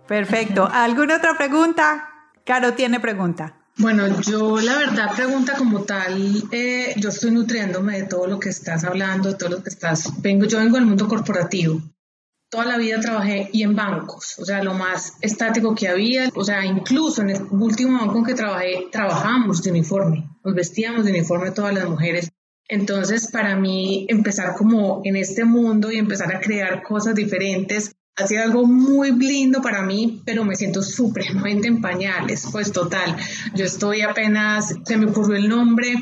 Speaker 2: Perfecto. ¿Alguna otra pregunta? Caro tiene pregunta.
Speaker 4: Bueno, yo la verdad pregunta como tal, eh, yo estoy nutriéndome de todo lo que estás hablando, de todo lo que estás, vengo, yo vengo del mundo corporativo, toda la vida trabajé y en bancos, o sea, lo más estático que había, o sea, incluso en el último banco en que trabajé, trabajamos de uniforme, nos vestíamos de uniforme todas las mujeres. Entonces, para mí, empezar como en este mundo y empezar a crear cosas diferentes ha sido algo muy lindo para mí, pero me siento supremamente en pañales, pues total. Yo estoy apenas, se me ocurrió el nombre,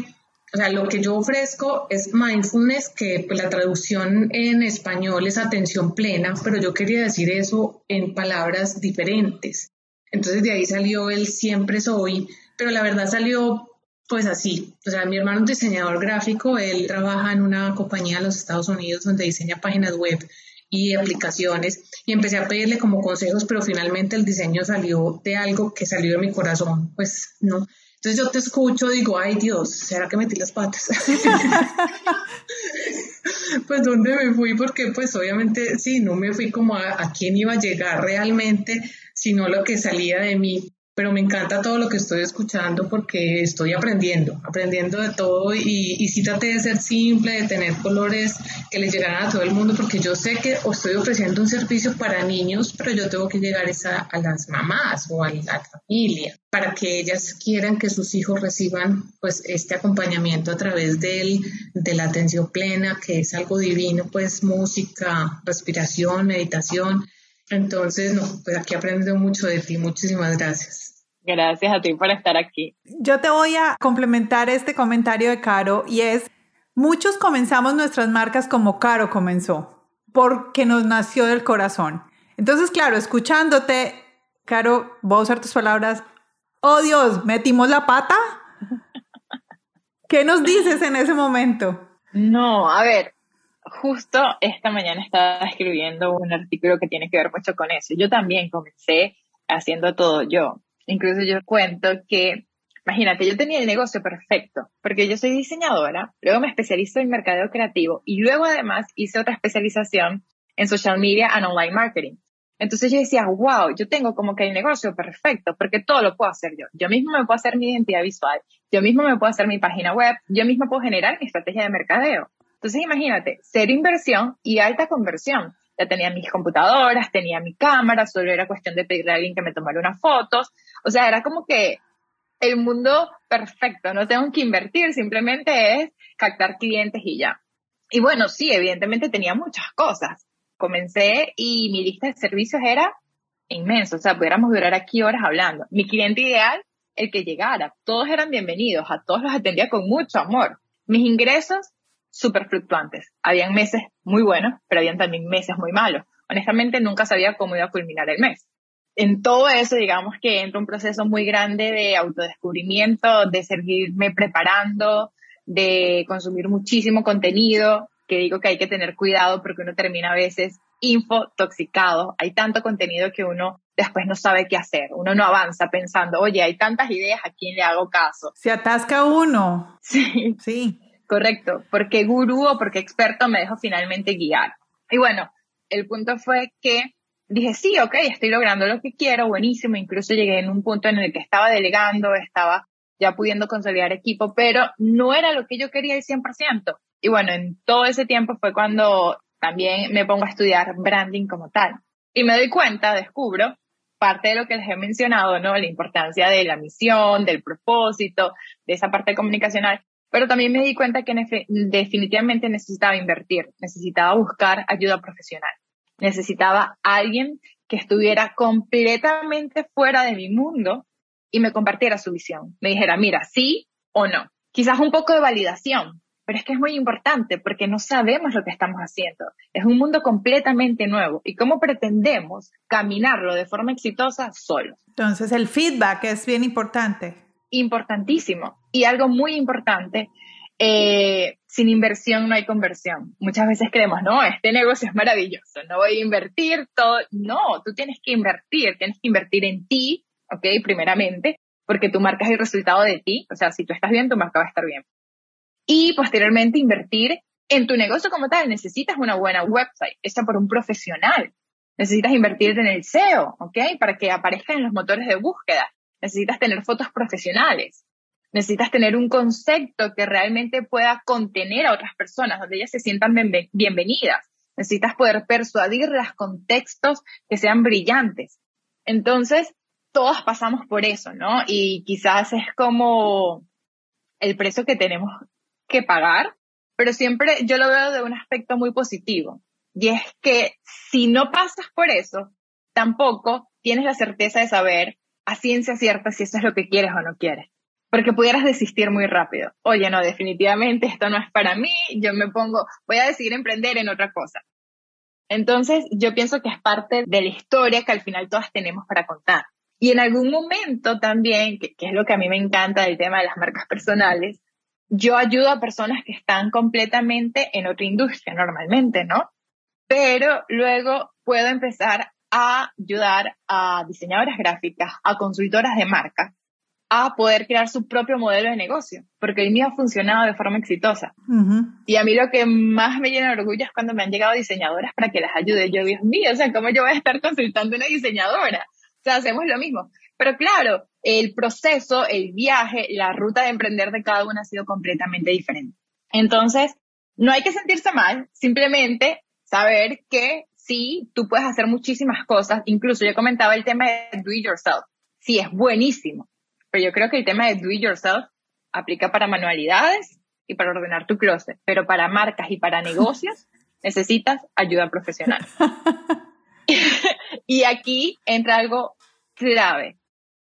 Speaker 4: o sea, lo que yo ofrezco es mindfulness, que pues, la traducción en español es atención plena, pero yo quería decir eso en palabras diferentes. Entonces de ahí salió el siempre soy, pero la verdad salió pues así. O sea, mi hermano es diseñador gráfico, él trabaja en una compañía de los Estados Unidos donde diseña páginas web y aplicaciones y empecé a pedirle como consejos, pero finalmente el diseño salió de algo que salió de mi corazón, pues no. Entonces yo te escucho, digo, ay Dios, ¿será que metí las patas? pues dónde me fui, porque pues obviamente sí, no me fui como a, a quién iba a llegar realmente, sino lo que salía de mí pero me encanta todo lo que estoy escuchando porque estoy aprendiendo, aprendiendo de todo y, y traté de ser simple, de tener colores que les llegaran a todo el mundo porque yo sé que estoy ofreciendo un servicio para niños, pero yo tengo que llegar a, a las mamás o a la familia para que ellas quieran que sus hijos reciban pues este acompañamiento a través de, de la atención plena, que es algo divino, pues música, respiración, meditación entonces, no, pues aquí aprendido mucho de ti. Muchísimas gracias.
Speaker 1: Gracias a ti por estar aquí.
Speaker 2: Yo te voy a complementar este comentario de Caro y es, muchos comenzamos nuestras marcas como Caro comenzó, porque nos nació del corazón. Entonces, claro, escuchándote, Caro, voy a usar tus palabras, oh Dios, metimos la pata. ¿Qué nos dices en ese momento?
Speaker 1: No, a ver, justo esta mañana estaba escribiendo un artículo que tiene que ver mucho con eso. Yo también comencé haciendo todo yo. Incluso yo cuento que, imagínate, yo tenía el negocio perfecto, porque yo soy diseñadora, luego me especializo en mercadeo creativo y luego además hice otra especialización en social media and online marketing. Entonces yo decía, wow, yo tengo como que el negocio perfecto, porque todo lo puedo hacer yo. Yo mismo me puedo hacer mi identidad visual, yo mismo me puedo hacer mi página web, yo mismo puedo generar mi estrategia de mercadeo. Entonces imagínate, cero inversión y alta conversión. Ya tenía mis computadoras, tenía mi cámara, solo era cuestión de pedirle a alguien que me tomara unas fotos. O sea, era como que el mundo perfecto, no tengo que invertir, simplemente es captar clientes y ya. Y bueno, sí, evidentemente tenía muchas cosas. Comencé y mi lista de servicios era inmensa, o sea, pudiéramos durar aquí horas hablando. Mi cliente ideal, el que llegara, todos eran bienvenidos, a todos los atendía con mucho amor. Mis ingresos, súper fluctuantes. Habían meses muy buenos, pero habían también meses muy malos. Honestamente, nunca sabía cómo iba a culminar el mes. En todo eso, digamos que entra un proceso muy grande de autodescubrimiento, de seguirme preparando, de consumir muchísimo contenido, que digo que hay que tener cuidado porque uno termina a veces infotoxicado. Hay tanto contenido que uno después no sabe qué hacer. Uno no avanza pensando, oye, hay tantas ideas, ¿a quién le hago caso?
Speaker 2: Se atasca uno.
Speaker 1: Sí.
Speaker 2: Sí.
Speaker 1: Correcto, porque gurú o porque experto me dejo finalmente guiar. Y bueno, el punto fue que dije, sí, ok, estoy logrando lo que quiero, buenísimo, incluso llegué en un punto en el que estaba delegando, estaba ya pudiendo consolidar equipo, pero no era lo que yo quería el 100%. Y bueno, en todo ese tiempo fue cuando también me pongo a estudiar branding como tal. Y me doy cuenta, descubro parte de lo que les he mencionado, ¿no? La importancia de la misión, del propósito, de esa parte comunicacional. Pero también me di cuenta que definitivamente necesitaba invertir, necesitaba buscar ayuda profesional, necesitaba alguien que estuviera completamente fuera de mi mundo y me compartiera su visión. Me dijera, mira, sí o no. Quizás un poco de validación, pero es que es muy importante porque no sabemos lo que estamos haciendo. Es un mundo completamente nuevo y cómo pretendemos caminarlo de forma exitosa solos.
Speaker 2: Entonces el feedback es bien importante
Speaker 1: importantísimo. Y algo muy importante, eh, sin inversión no hay conversión. Muchas veces creemos, no, este negocio es maravilloso, no voy a invertir todo. No, tú tienes que invertir, tienes que invertir en ti, ¿ok? Primeramente, porque tu marca es el resultado de ti. O sea, si tú estás bien, tu marca va a estar bien. Y posteriormente invertir en tu negocio como tal. Necesitas una buena website hecha por un profesional. Necesitas invertir en el SEO, ¿ok? Para que aparezcan en los motores de búsqueda necesitas tener fotos profesionales, necesitas tener un concepto que realmente pueda contener a otras personas, donde ellas se sientan bienvenidas, necesitas poder persuadirlas con textos que sean brillantes. Entonces, todas pasamos por eso, ¿no? Y quizás es como el precio que tenemos que pagar, pero siempre yo lo veo de un aspecto muy positivo. Y es que si no pasas por eso, tampoco tienes la certeza de saber a ciencia cierta si eso es lo que quieres o no quieres. Porque pudieras desistir muy rápido. Oye, no, definitivamente esto no es para mí, yo me pongo, voy a decidir emprender en otra cosa. Entonces, yo pienso que es parte de la historia que al final todas tenemos para contar. Y en algún momento también, que, que es lo que a mí me encanta del tema de las marcas personales, yo ayudo a personas que están completamente en otra industria normalmente, ¿no? Pero luego puedo empezar a ayudar a diseñadoras gráficas, a consultoras de marca, a poder crear su propio modelo de negocio, porque el mío ha funcionado de forma exitosa. Y a mí lo que más me llena de orgullo es cuando me han llegado diseñadoras para que las ayude. Yo, Dios mío, o sea, ¿cómo yo voy a estar consultando a una diseñadora? O sea, hacemos lo mismo. Pero claro, el proceso, el viaje, la ruta de emprender de cada una ha sido completamente diferente. Entonces, no hay que sentirse mal, simplemente saber que sí, tú puedes hacer muchísimas cosas. Incluso yo comentaba el tema de do it yourself. Sí, es buenísimo. Pero yo creo que el tema de do it yourself aplica para manualidades y para ordenar tu closet. Pero para marcas y para negocios necesitas ayuda profesional. y aquí entra algo clave.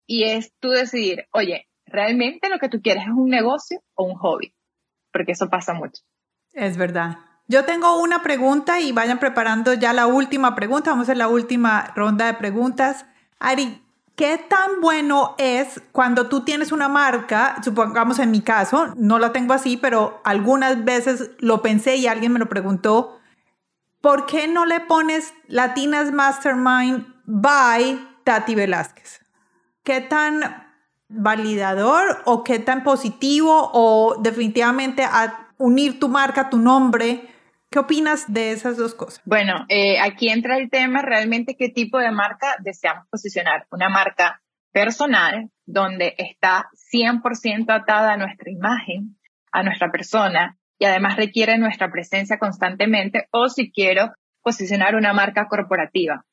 Speaker 1: Y es tú decidir, oye, ¿realmente lo que tú quieres es un negocio o un hobby? Porque eso pasa mucho.
Speaker 2: Es verdad. Yo tengo una pregunta y vayan preparando ya la última pregunta. Vamos a la última ronda de preguntas. Ari, ¿Qué tan bueno es cuando tú tienes una marca, supongamos en mi caso, no la tengo así, pero algunas veces lo pensé y alguien me lo preguntó, ¿por qué no le pones Latinas Mastermind by Tati Velázquez? ¿Qué tan validador o qué tan positivo o definitivamente a unir tu marca, tu nombre? ¿Qué opinas de esas dos cosas?
Speaker 1: Bueno, eh, aquí entra el tema realmente qué tipo de marca deseamos posicionar. Una marca personal donde está 100% atada a nuestra imagen, a nuestra persona y además requiere nuestra presencia constantemente o si quiero posicionar una marca corporativa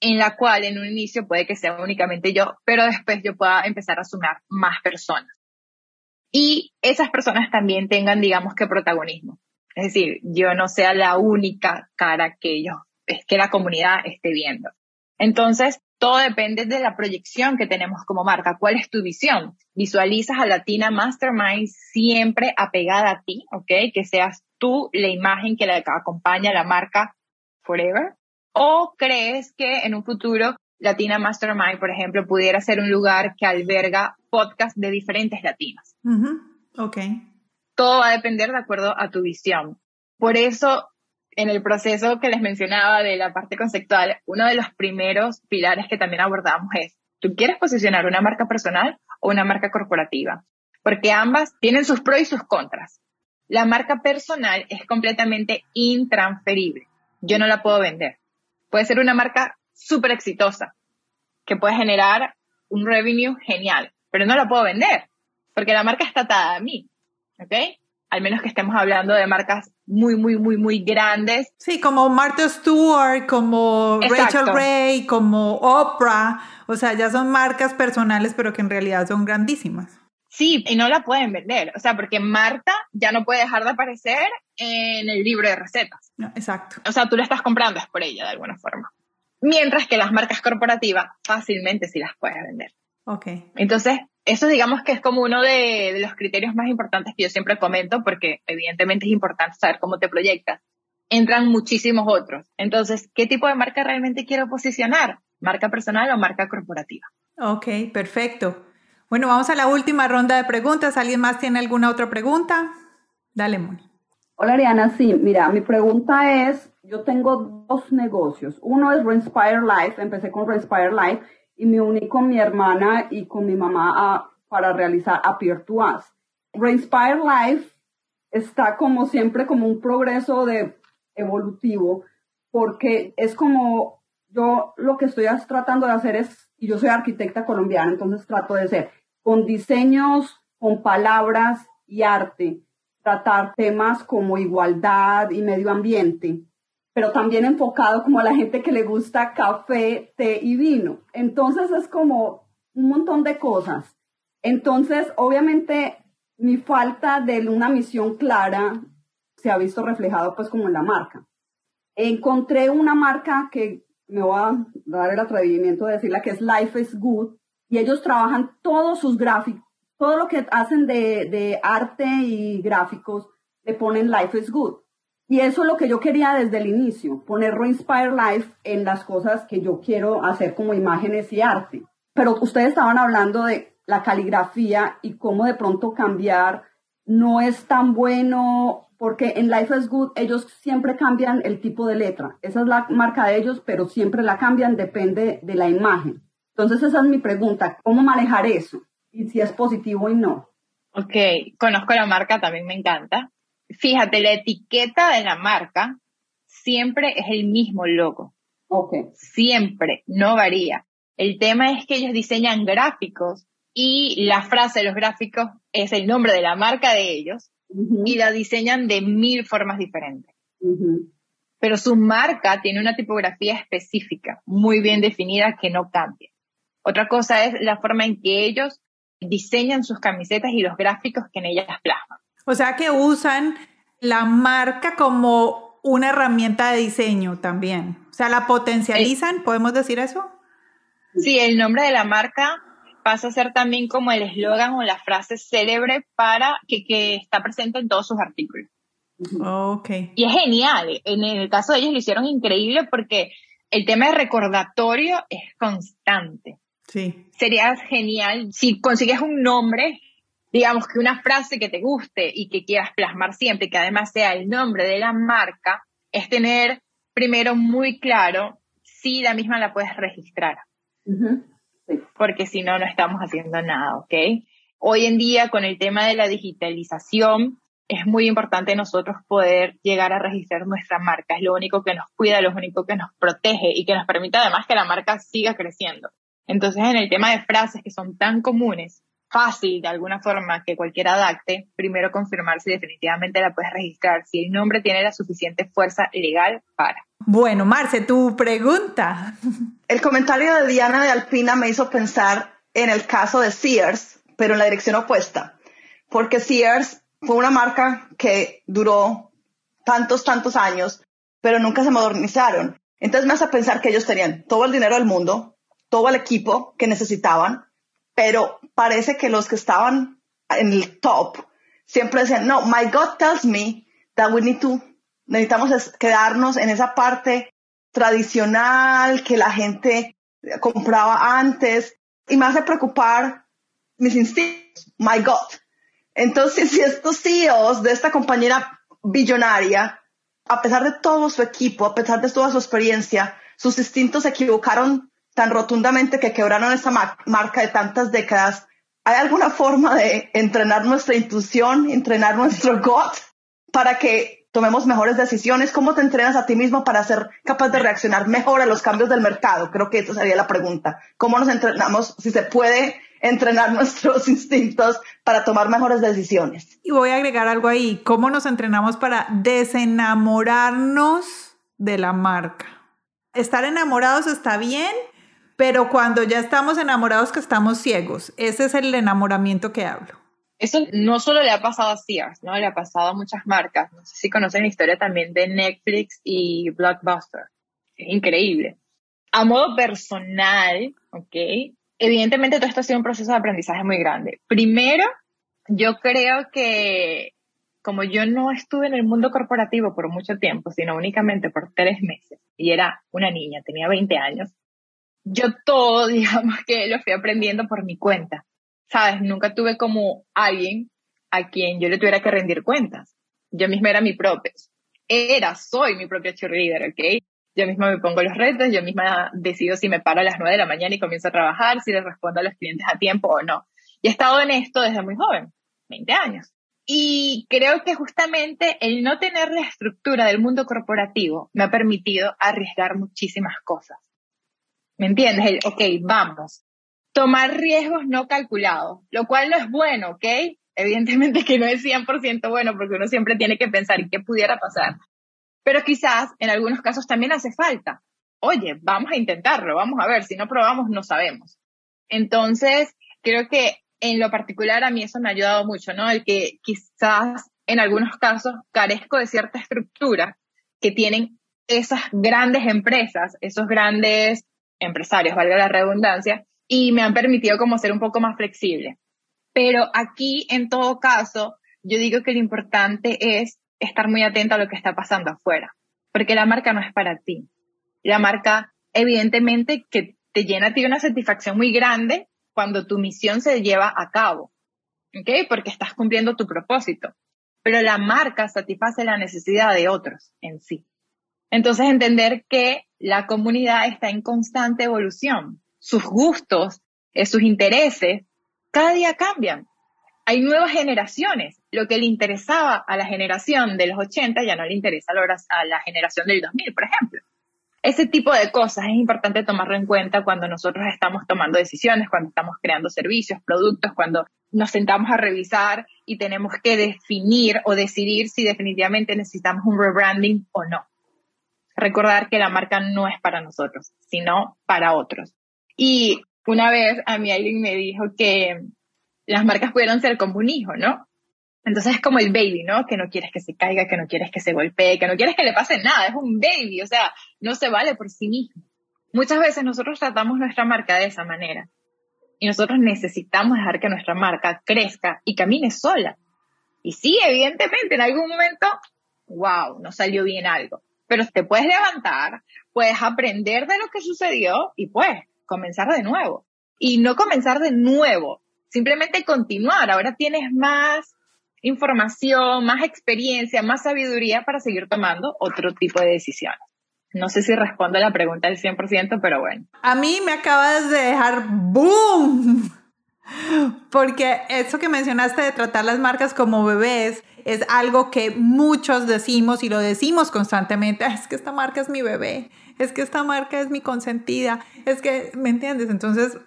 Speaker 1: en la cual en un inicio puede que sea únicamente yo, pero después yo pueda empezar a sumar más personas. Y esas personas también tengan, digamos que, protagonismo. Es decir, yo no sea la única cara que es que la comunidad esté viendo. Entonces, todo depende de la proyección que tenemos como marca. ¿Cuál es tu visión? Visualizas a Latina Mastermind siempre apegada a ti, ¿ok? Que seas tú la imagen que la acompaña a la marca forever. ¿O crees que en un futuro Latina Mastermind, por ejemplo, pudiera ser un lugar que alberga podcasts de diferentes latinas?
Speaker 2: Ok
Speaker 1: todo va a depender de acuerdo a tu visión. Por eso, en el proceso que les mencionaba de la parte conceptual, uno de los primeros pilares que también abordamos es, ¿tú quieres posicionar una marca personal o una marca corporativa? Porque ambas tienen sus pros y sus contras. La marca personal es completamente intransferible. Yo no la puedo vender. Puede ser una marca súper exitosa, que puede generar un revenue genial, pero no la puedo vender, porque la marca está atada a mí. ¿Ok? Al menos que estemos hablando de marcas muy, muy, muy, muy grandes.
Speaker 2: Sí, como Martha Stewart, como Rachel Ray, como Oprah. O sea, ya son marcas personales, pero que en realidad son grandísimas.
Speaker 1: Sí, y no la pueden vender. O sea, porque Marta ya no puede dejar de aparecer en el libro de recetas.
Speaker 2: exacto.
Speaker 1: O sea, tú la estás comprando es por ella, de alguna forma. Mientras que las marcas corporativas fácilmente sí las puedes vender.
Speaker 2: Ok.
Speaker 1: Entonces, eso digamos que es como uno de, los criterios más importantes que yo siempre comento, porque evidentemente es importante saber cómo te proyectas. Entran muchísimos otros. Entonces, ¿qué tipo de marca realmente quiero posicionar? ¿Marca personal o marca corporativa?
Speaker 2: Ok, perfecto. Bueno, vamos a la última ronda de preguntas. ¿Alguien más tiene alguna otra pregunta? Dale, Moni.
Speaker 6: Hola, Ariana. Sí, mira, mi pregunta es, yo tengo dos negocios. Uno es Reinspire Life, empecé con Reinspire Life y me uní con mi hermana y con mi mamá para realizar Appear to Us. Reinspire Life está como siempre como un progreso de evolutivo porque es como yo lo que estoy tratando de hacer es, y yo soy arquitecta colombiana, entonces trato de ser con diseños, con palabras y arte, tratar temas como igualdad y medio ambiente pero también enfocado como a la gente que le gusta café, té y vino. Entonces es como un montón de cosas. Entonces, obviamente, mi falta de una misión clara se ha visto reflejado pues como en la marca. Encontré una marca que me voy a dar el atrevimiento de decirla que es Life is Good y ellos trabajan todos sus gráficos, todo lo que hacen de, de arte y gráficos, le ponen Life is Good. Y eso es lo que yo quería desde el inicio, poner Inspire Life en las cosas que yo quiero hacer como imágenes y arte. Pero ustedes estaban hablando de la caligrafía y cómo de pronto cambiar no es tan bueno porque en Life is Good ellos siempre cambian el tipo de letra. Esa es la marca de ellos, pero siempre la cambian, depende de la imagen. Entonces esa es mi pregunta, ¿cómo manejar eso? Y si es positivo y no.
Speaker 1: Ok, conozco la marca, también me encanta fíjate, la etiqueta de la marca siempre es el mismo logo.
Speaker 6: Okay.
Speaker 1: Siempre, no varía. El tema es que ellos diseñan gráficos y la frase de los gráficos es el nombre de la marca de ellos y la diseñan de mil formas diferentes. Pero su marca tiene una tipografía específica, muy bien definida, que no cambia. Otra cosa es la forma en que ellos diseñan sus camisetas y los gráficos que en ellas plasman.
Speaker 2: O sea que usan la marca como una herramienta de diseño también. O sea, la potencializan, ¿podemos decir eso?
Speaker 1: Sí, el nombre de la marca pasa a ser también como el eslogan o la frase célebre para que, que, está presente en todos sus artículos.
Speaker 2: Ok.
Speaker 1: Y es genial. En el caso de ellos lo hicieron increíble porque el tema de recordatorio es constante.
Speaker 2: Sí.
Speaker 1: Sería genial si consigues un nombre, digamos que una frase que te guste y que quieras plasmar siempre, que además sea el nombre de la marca, es tener primero muy claro si la misma la puedes registrar. Porque si no, no estamos haciendo nada, ¿ok? Hoy en día, con el tema de la digitalización, es muy importante nosotros poder llegar a registrar nuestra marca. Es lo único que nos cuida, lo único que nos protege y que nos permite además que la marca siga creciendo. Entonces, en el tema de frases que son tan comunes, fácil de alguna forma que cualquiera adapte, primero confirmar si definitivamente la puedes registrar, si el nombre tiene la suficiente fuerza legal para.
Speaker 2: Bueno, Marce, tu pregunta.
Speaker 5: El comentario de Diana de Alpina me hizo pensar en el caso de Sears, pero en la dirección opuesta, porque Sears fue una marca que duró tantos, tantos años, pero nunca se modernizaron. Entonces me hace pensar que ellos tenían todo el dinero del mundo, todo el equipo que necesitaban, pero parece que los que estaban en el top siempre decían, no, my God tells me that we need to, necesitamos quedarnos en esa parte tradicional que la gente compraba antes y me hace preocupar mis instintos, my God. Entonces, si estos CEOs de esta compañera billonaria, a pesar de todo su equipo, a pesar de toda su experiencia, sus instintos se equivocaron tan rotundamente que quebraron esa marca de tantas décadas, ¿hay alguna forma de entrenar nuestra intuición, entrenar nuestro gut para que tomemos mejores decisiones? ¿Cómo te entrenas a ti mismo para ser capaz de reaccionar mejor a los cambios del mercado? Creo que esa sería la pregunta. ¿Cómo nos entrenamos, si se puede entrenar nuestros instintos para tomar mejores decisiones?
Speaker 2: Y voy a agregar algo ahí. ¿Cómo nos entrenamos para desenamorarnos de la marca? Estar enamorados está bien, pero cuando ya estamos enamorados que estamos ciegos, ese es el enamoramiento que hablo.
Speaker 1: Eso no solo le ha pasado a Sears, ¿no? Le ha pasado a muchas marcas. No sé si conocen la historia también de Netflix y Blockbuster. Es increíble. A modo personal, ¿ok? Evidentemente todo esto ha sido un proceso de aprendizaje muy grande. Primero, yo creo que como yo no estuve en el mundo corporativo por mucho tiempo, sino únicamente por tres meses, y era una niña, tenía 20 años, yo todo, digamos que lo fui aprendiendo por mi cuenta. ¿Sabes? Nunca tuve como alguien a quien yo le tuviera que rendir cuentas. Yo misma era mi propia, era, soy mi propia cheerleader, ¿ok? Yo misma me pongo los retos, yo misma decido si me paro a las 9 de la mañana y comienzo a trabajar, si le respondo a los clientes a tiempo o no. Y he estado en esto desde muy joven, 20 años. Y creo que justamente el no tener la estructura del mundo corporativo me ha permitido arriesgar muchísimas cosas. ¿Me entiendes? El, ok, vamos. Tomar riesgos no calculados, lo cual no es bueno, ¿ok? Evidentemente que no es 100% bueno porque uno siempre tiene que pensar en qué pudiera pasar. Pero quizás en algunos casos también hace falta. Oye, vamos a intentarlo, vamos a ver, si no probamos no sabemos. Entonces, creo que en lo particular a mí eso me ha ayudado mucho, ¿no? El que quizás en algunos casos carezco de cierta estructura que tienen esas grandes empresas, esos grandes empresarios, valga la redundancia, y me han permitido como ser un poco más flexible. Pero aquí, en todo caso, yo digo que lo importante es estar muy atento a lo que está pasando afuera, porque la marca no es para ti. La marca, evidentemente, que te llena a ti una satisfacción muy grande cuando tu misión se lleva a cabo, ¿ok? Porque estás cumpliendo tu propósito. Pero la marca satisface la necesidad de otros en sí. Entonces, entender que la comunidad está en constante evolución. Sus gustos, eh, sus intereses, cada día cambian. Hay nuevas generaciones. Lo que le interesaba a la generación de los 80 ya no le interesa a la generación del 2000, por ejemplo. Ese tipo de cosas es importante tomarlo en cuenta cuando nosotros estamos tomando decisiones, cuando estamos creando servicios, productos, cuando nos sentamos a revisar y tenemos que definir o decidir si definitivamente necesitamos un rebranding o no recordar que la marca no es para nosotros, sino para otros. Y una vez a mí alguien me dijo que las marcas pudieron ser como un hijo, ¿no? Entonces es como el baby, ¿no? Que no quieres que se caiga, que no quieres que se golpee, que no quieres que le pase nada, es un baby, o sea, no se vale por sí mismo. Muchas veces nosotros tratamos nuestra marca de esa manera y nosotros necesitamos dejar que nuestra marca crezca y camine sola. Y sí, evidentemente, en algún momento, wow, no salió bien algo pero te puedes levantar, puedes aprender de lo que sucedió y puedes comenzar de nuevo. y no comenzar de nuevo, simplemente continuar. Ahora tienes más información, más experiencia, más sabiduría para seguir tomando otro tipo de decisiones. No sé si respondo a la pregunta al 100%, pero bueno.
Speaker 2: A mí me acabas de dejar boom. Porque eso que mencionaste de tratar las marcas como bebés es algo que muchos decimos y lo decimos constantemente. Es que esta marca es mi bebé, es que esta marca es mi consentida, es que, ¿me entiendes? Entonces,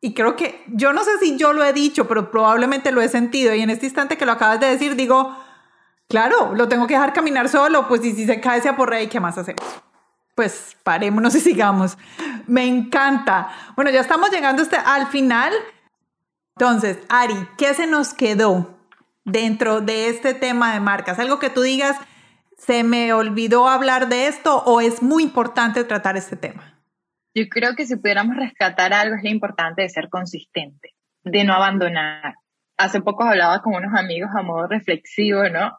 Speaker 2: y creo que, yo no sé si yo lo he dicho, pero probablemente lo he sentido. Y en este instante que lo acabas de decir, digo, claro, lo tengo que dejar caminar solo, pues y si se cae ese rey, ¿qué más hacemos? Pues parémonos y sigamos. Me encanta. Bueno, ya estamos llegando al final. Entonces, Ari, ¿qué se nos quedó dentro de este tema de marcas? Algo que tú digas, ¿se me olvidó hablar de esto o es muy importante tratar este tema?
Speaker 1: Yo creo que si pudiéramos rescatar algo es lo importante de ser consistente, de no abandonar. Hace poco hablaba con unos amigos a modo reflexivo, ¿no?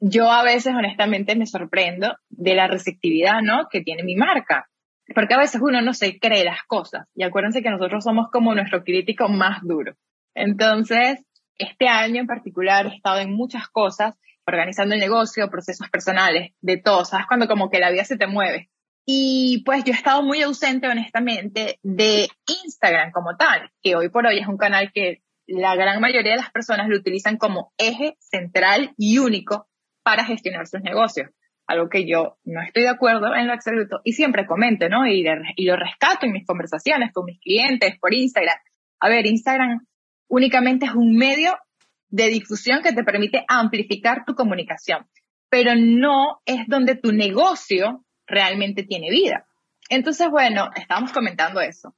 Speaker 1: Yo a veces honestamente me sorprendo de la receptividad, ¿no? Que tiene mi marca porque a veces uno no se cree las cosas. Y acuérdense que nosotros somos como nuestro crítico más duro. Entonces, este año en particular he estado en muchas cosas, organizando el negocio, procesos personales, de todo. ¿Sabes? Cuando como que la vida se te mueve. Y pues yo he estado muy ausente, honestamente, de Instagram como tal, que hoy por hoy es un canal que la gran mayoría de las personas lo utilizan como eje central y único para gestionar sus negocios algo que yo no estoy de acuerdo en lo absoluto y siempre comento, ¿no? Y, y lo rescato en mis conversaciones con mis clientes por Instagram. A ver, Instagram únicamente es un medio de difusión que te permite amplificar tu comunicación, pero no es donde tu negocio realmente tiene vida. Entonces, bueno, estábamos comentando eso.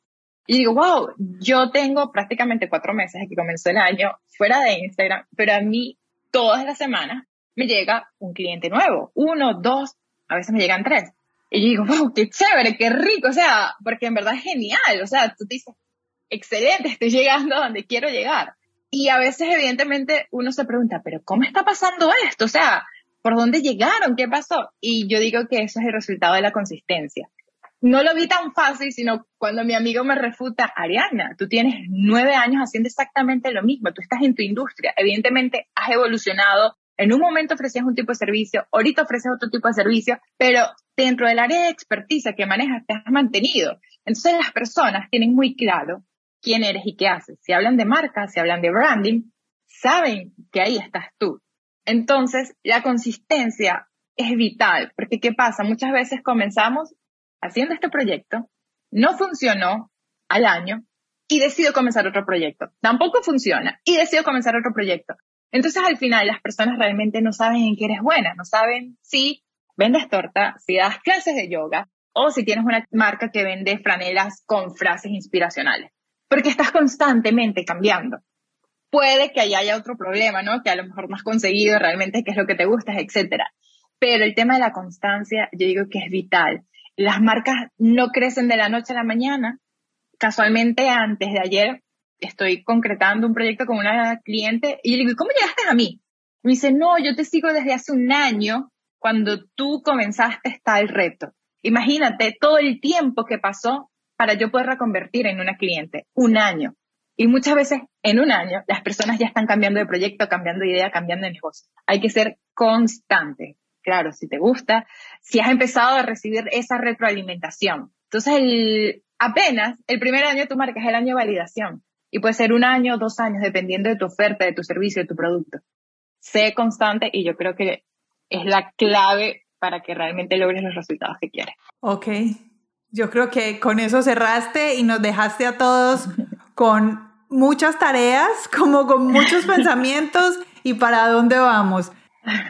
Speaker 1: Y digo, wow, yo tengo prácticamente cuatro meses que comenzó el año fuera de Instagram, pero a mí todas las semanas me llega un cliente nuevo, uno, dos, a veces me llegan tres. Y yo digo, wow, qué chévere, qué rico, o sea, porque en verdad es genial, o sea, tú dices, excelente, estoy llegando a donde quiero llegar. Y a veces, evidentemente, uno se pregunta, pero ¿cómo está pasando esto? O sea, ¿por dónde llegaron? ¿Qué pasó? Y yo digo que eso es el resultado de la consistencia. No lo vi tan fácil, sino cuando mi amigo me refuta, Ariana, tú tienes nueve años haciendo exactamente lo mismo, tú estás en tu industria, evidentemente has evolucionado, en un momento ofrecías un tipo de servicio, ahorita ofreces otro tipo de servicio, pero dentro del área de experticia que manejas te has mantenido. Entonces las personas tienen muy claro quién eres y qué haces. Si hablan de marca, si hablan de branding, saben que ahí estás tú. Entonces la consistencia es vital, porque ¿qué pasa? Muchas veces comenzamos haciendo este proyecto, no funcionó al año y decido comenzar otro proyecto. Tampoco funciona y decido comenzar otro proyecto. Entonces al final las personas realmente no saben en qué eres buena, no saben si vendes torta, si das clases de yoga o si tienes una marca que vende franelas con frases inspiracionales, porque estás constantemente cambiando. Puede que ahí haya otro problema, ¿no? Que a lo mejor no has conseguido realmente qué es lo que te gusta, etcétera. Pero el tema de la constancia, yo digo que es vital. Las marcas no crecen de la noche a la mañana. Casualmente, antes de ayer, estoy concretando un proyecto con una cliente y le digo, ¿cómo llegaste a mí? Me dice, no, yo te sigo desde hace un año cuando tú comenzaste tal reto. Imagínate todo el tiempo que pasó para yo poder reconvertir en una cliente, un año. Y muchas veces en un año las personas ya están cambiando de proyecto, cambiando de idea, cambiando de negocio. Hay que ser constante. Claro, si te gusta, si has empezado a recibir esa retroalimentación. Entonces, el, apenas el primer año de tu marca es el año de validación. Y puede ser un año, dos años, dependiendo de tu oferta, de tu servicio, de tu producto. Sé constante y yo creo que es la clave para que realmente logres los resultados que quieres.
Speaker 2: Ok. Yo creo que con eso cerraste y nos dejaste a todos con muchas tareas, como con muchos pensamientos y para dónde vamos.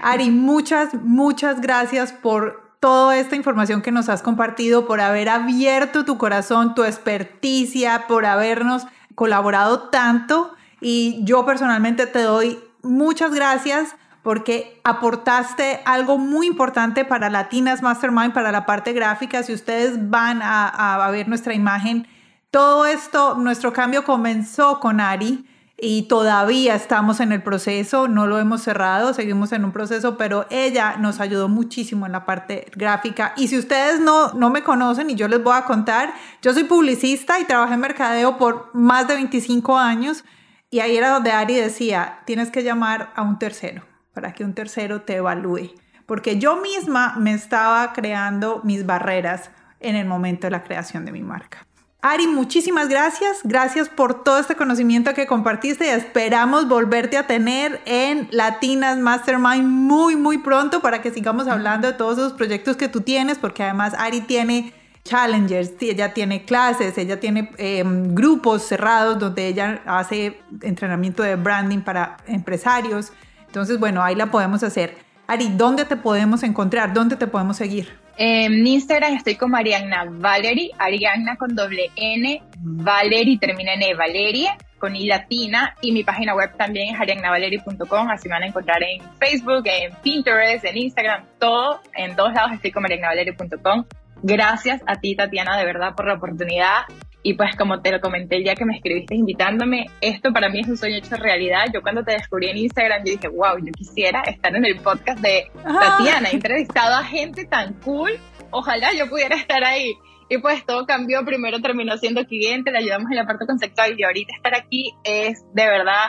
Speaker 2: Ari, muchas, muchas gracias por toda esta información que nos has compartido, por haber abierto tu corazón, tu experticia, por habernos colaborado tanto y yo personalmente te doy muchas gracias porque aportaste algo muy importante para Latinas Mastermind, para la parte gráfica. Si ustedes van a, ver nuestra imagen, todo esto, nuestro cambio comenzó con Ari. Y todavía estamos en el proceso, no lo hemos cerrado, seguimos en un proceso, pero ella nos ayudó muchísimo en la parte gráfica. Y si ustedes no, no me conocen y yo les voy a contar, yo soy publicista y trabajé en mercadeo por más de 25 años y ahí era donde Ari decía, tienes que llamar a un tercero para que un tercero te evalúe, porque yo misma me estaba creando mis barreras en el momento de la creación de mi marca. Ari, muchísimas gracias. Gracias por todo este conocimiento que compartiste y esperamos volverte a tener en Latinas Mastermind muy, muy pronto para que sigamos hablando de todos esos proyectos que tú tienes, porque además Ari tiene challengers, ella tiene clases, ella tiene em, grupos cerrados donde ella hace entrenamiento de branding para empresarios. Entonces, bueno, ahí la podemos hacer. Ari, ¿dónde te podemos encontrar? ¿Dónde te podemos seguir?
Speaker 1: En Instagram estoy con Arianna Valery, Arianna con doble N, Valery termina en E, Valeria, con I latina, y mi página web también es ariannavalery.com, así me van a encontrar en Facebook, en Pinterest, en Instagram, todo, en todos lados estoy con ariannavalery.com. Gracias a ti, Tatiana, de verdad, por la oportunidad. Y pues como te lo comenté el día que me escribiste invitándome, esto para mí es un sueño hecho realidad. Yo cuando te descubrí en Instagram, yo dije, wow, yo quisiera estar en el podcast de Tatiana. He entrevistado a gente tan cool. Ojalá yo pudiera estar ahí. Y pues todo cambió. Primero terminó siendo cliente, le ayudamos en la parte conceptual y ahorita estar aquí es de verdad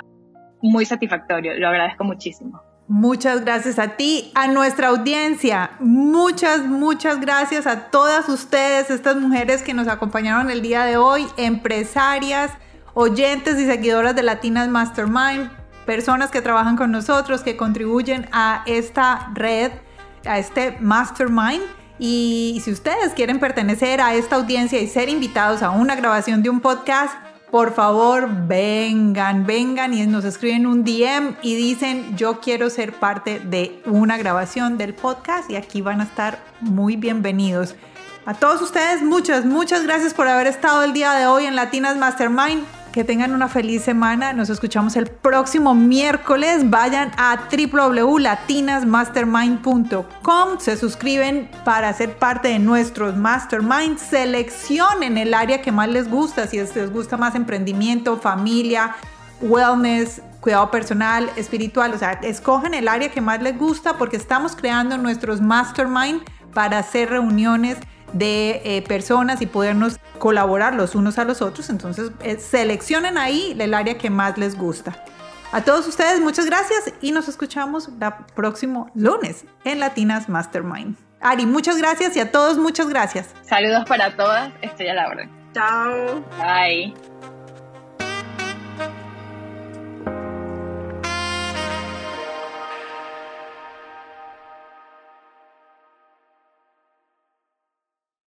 Speaker 1: muy satisfactorio. Lo agradezco muchísimo.
Speaker 2: Muchas gracias a ti, a nuestra audiencia. Muchas, muchas gracias a todas ustedes, estas mujeres que nos acompañaron el día de hoy, empresarias, oyentes y seguidoras de Latinas Mastermind, personas que trabajan con nosotros, que contribuyen a esta red, a este Mastermind. Y si ustedes quieren pertenecer a esta audiencia y ser invitados a una grabación de un podcast, por favor, vengan, vengan y nos escriben un DM y dicen, yo quiero ser parte de una grabación del podcast y aquí van a estar muy bienvenidos. A todos ustedes, muchas, muchas gracias por haber estado el día de hoy en Latinas Mastermind. Que tengan una feliz semana. Nos escuchamos el próximo miércoles. Vayan a www.latinasmastermind.com. Se suscriben para ser parte de nuestros mastermind. Seleccionen el área que más les gusta. Si les gusta más emprendimiento, familia, wellness, cuidado personal, espiritual. O sea, escogen el área que más les gusta porque estamos creando nuestros mastermind para hacer reuniones de eh, personas y podernos colaborar los unos a los otros. Entonces, eh, seleccionen ahí el área que más les gusta. A todos ustedes, muchas gracias y nos escuchamos el próximo lunes en Latinas Mastermind. Ari, muchas gracias y a todos, muchas gracias.
Speaker 1: Saludos para todas, estoy a la orden.
Speaker 3: Chao.
Speaker 1: Bye.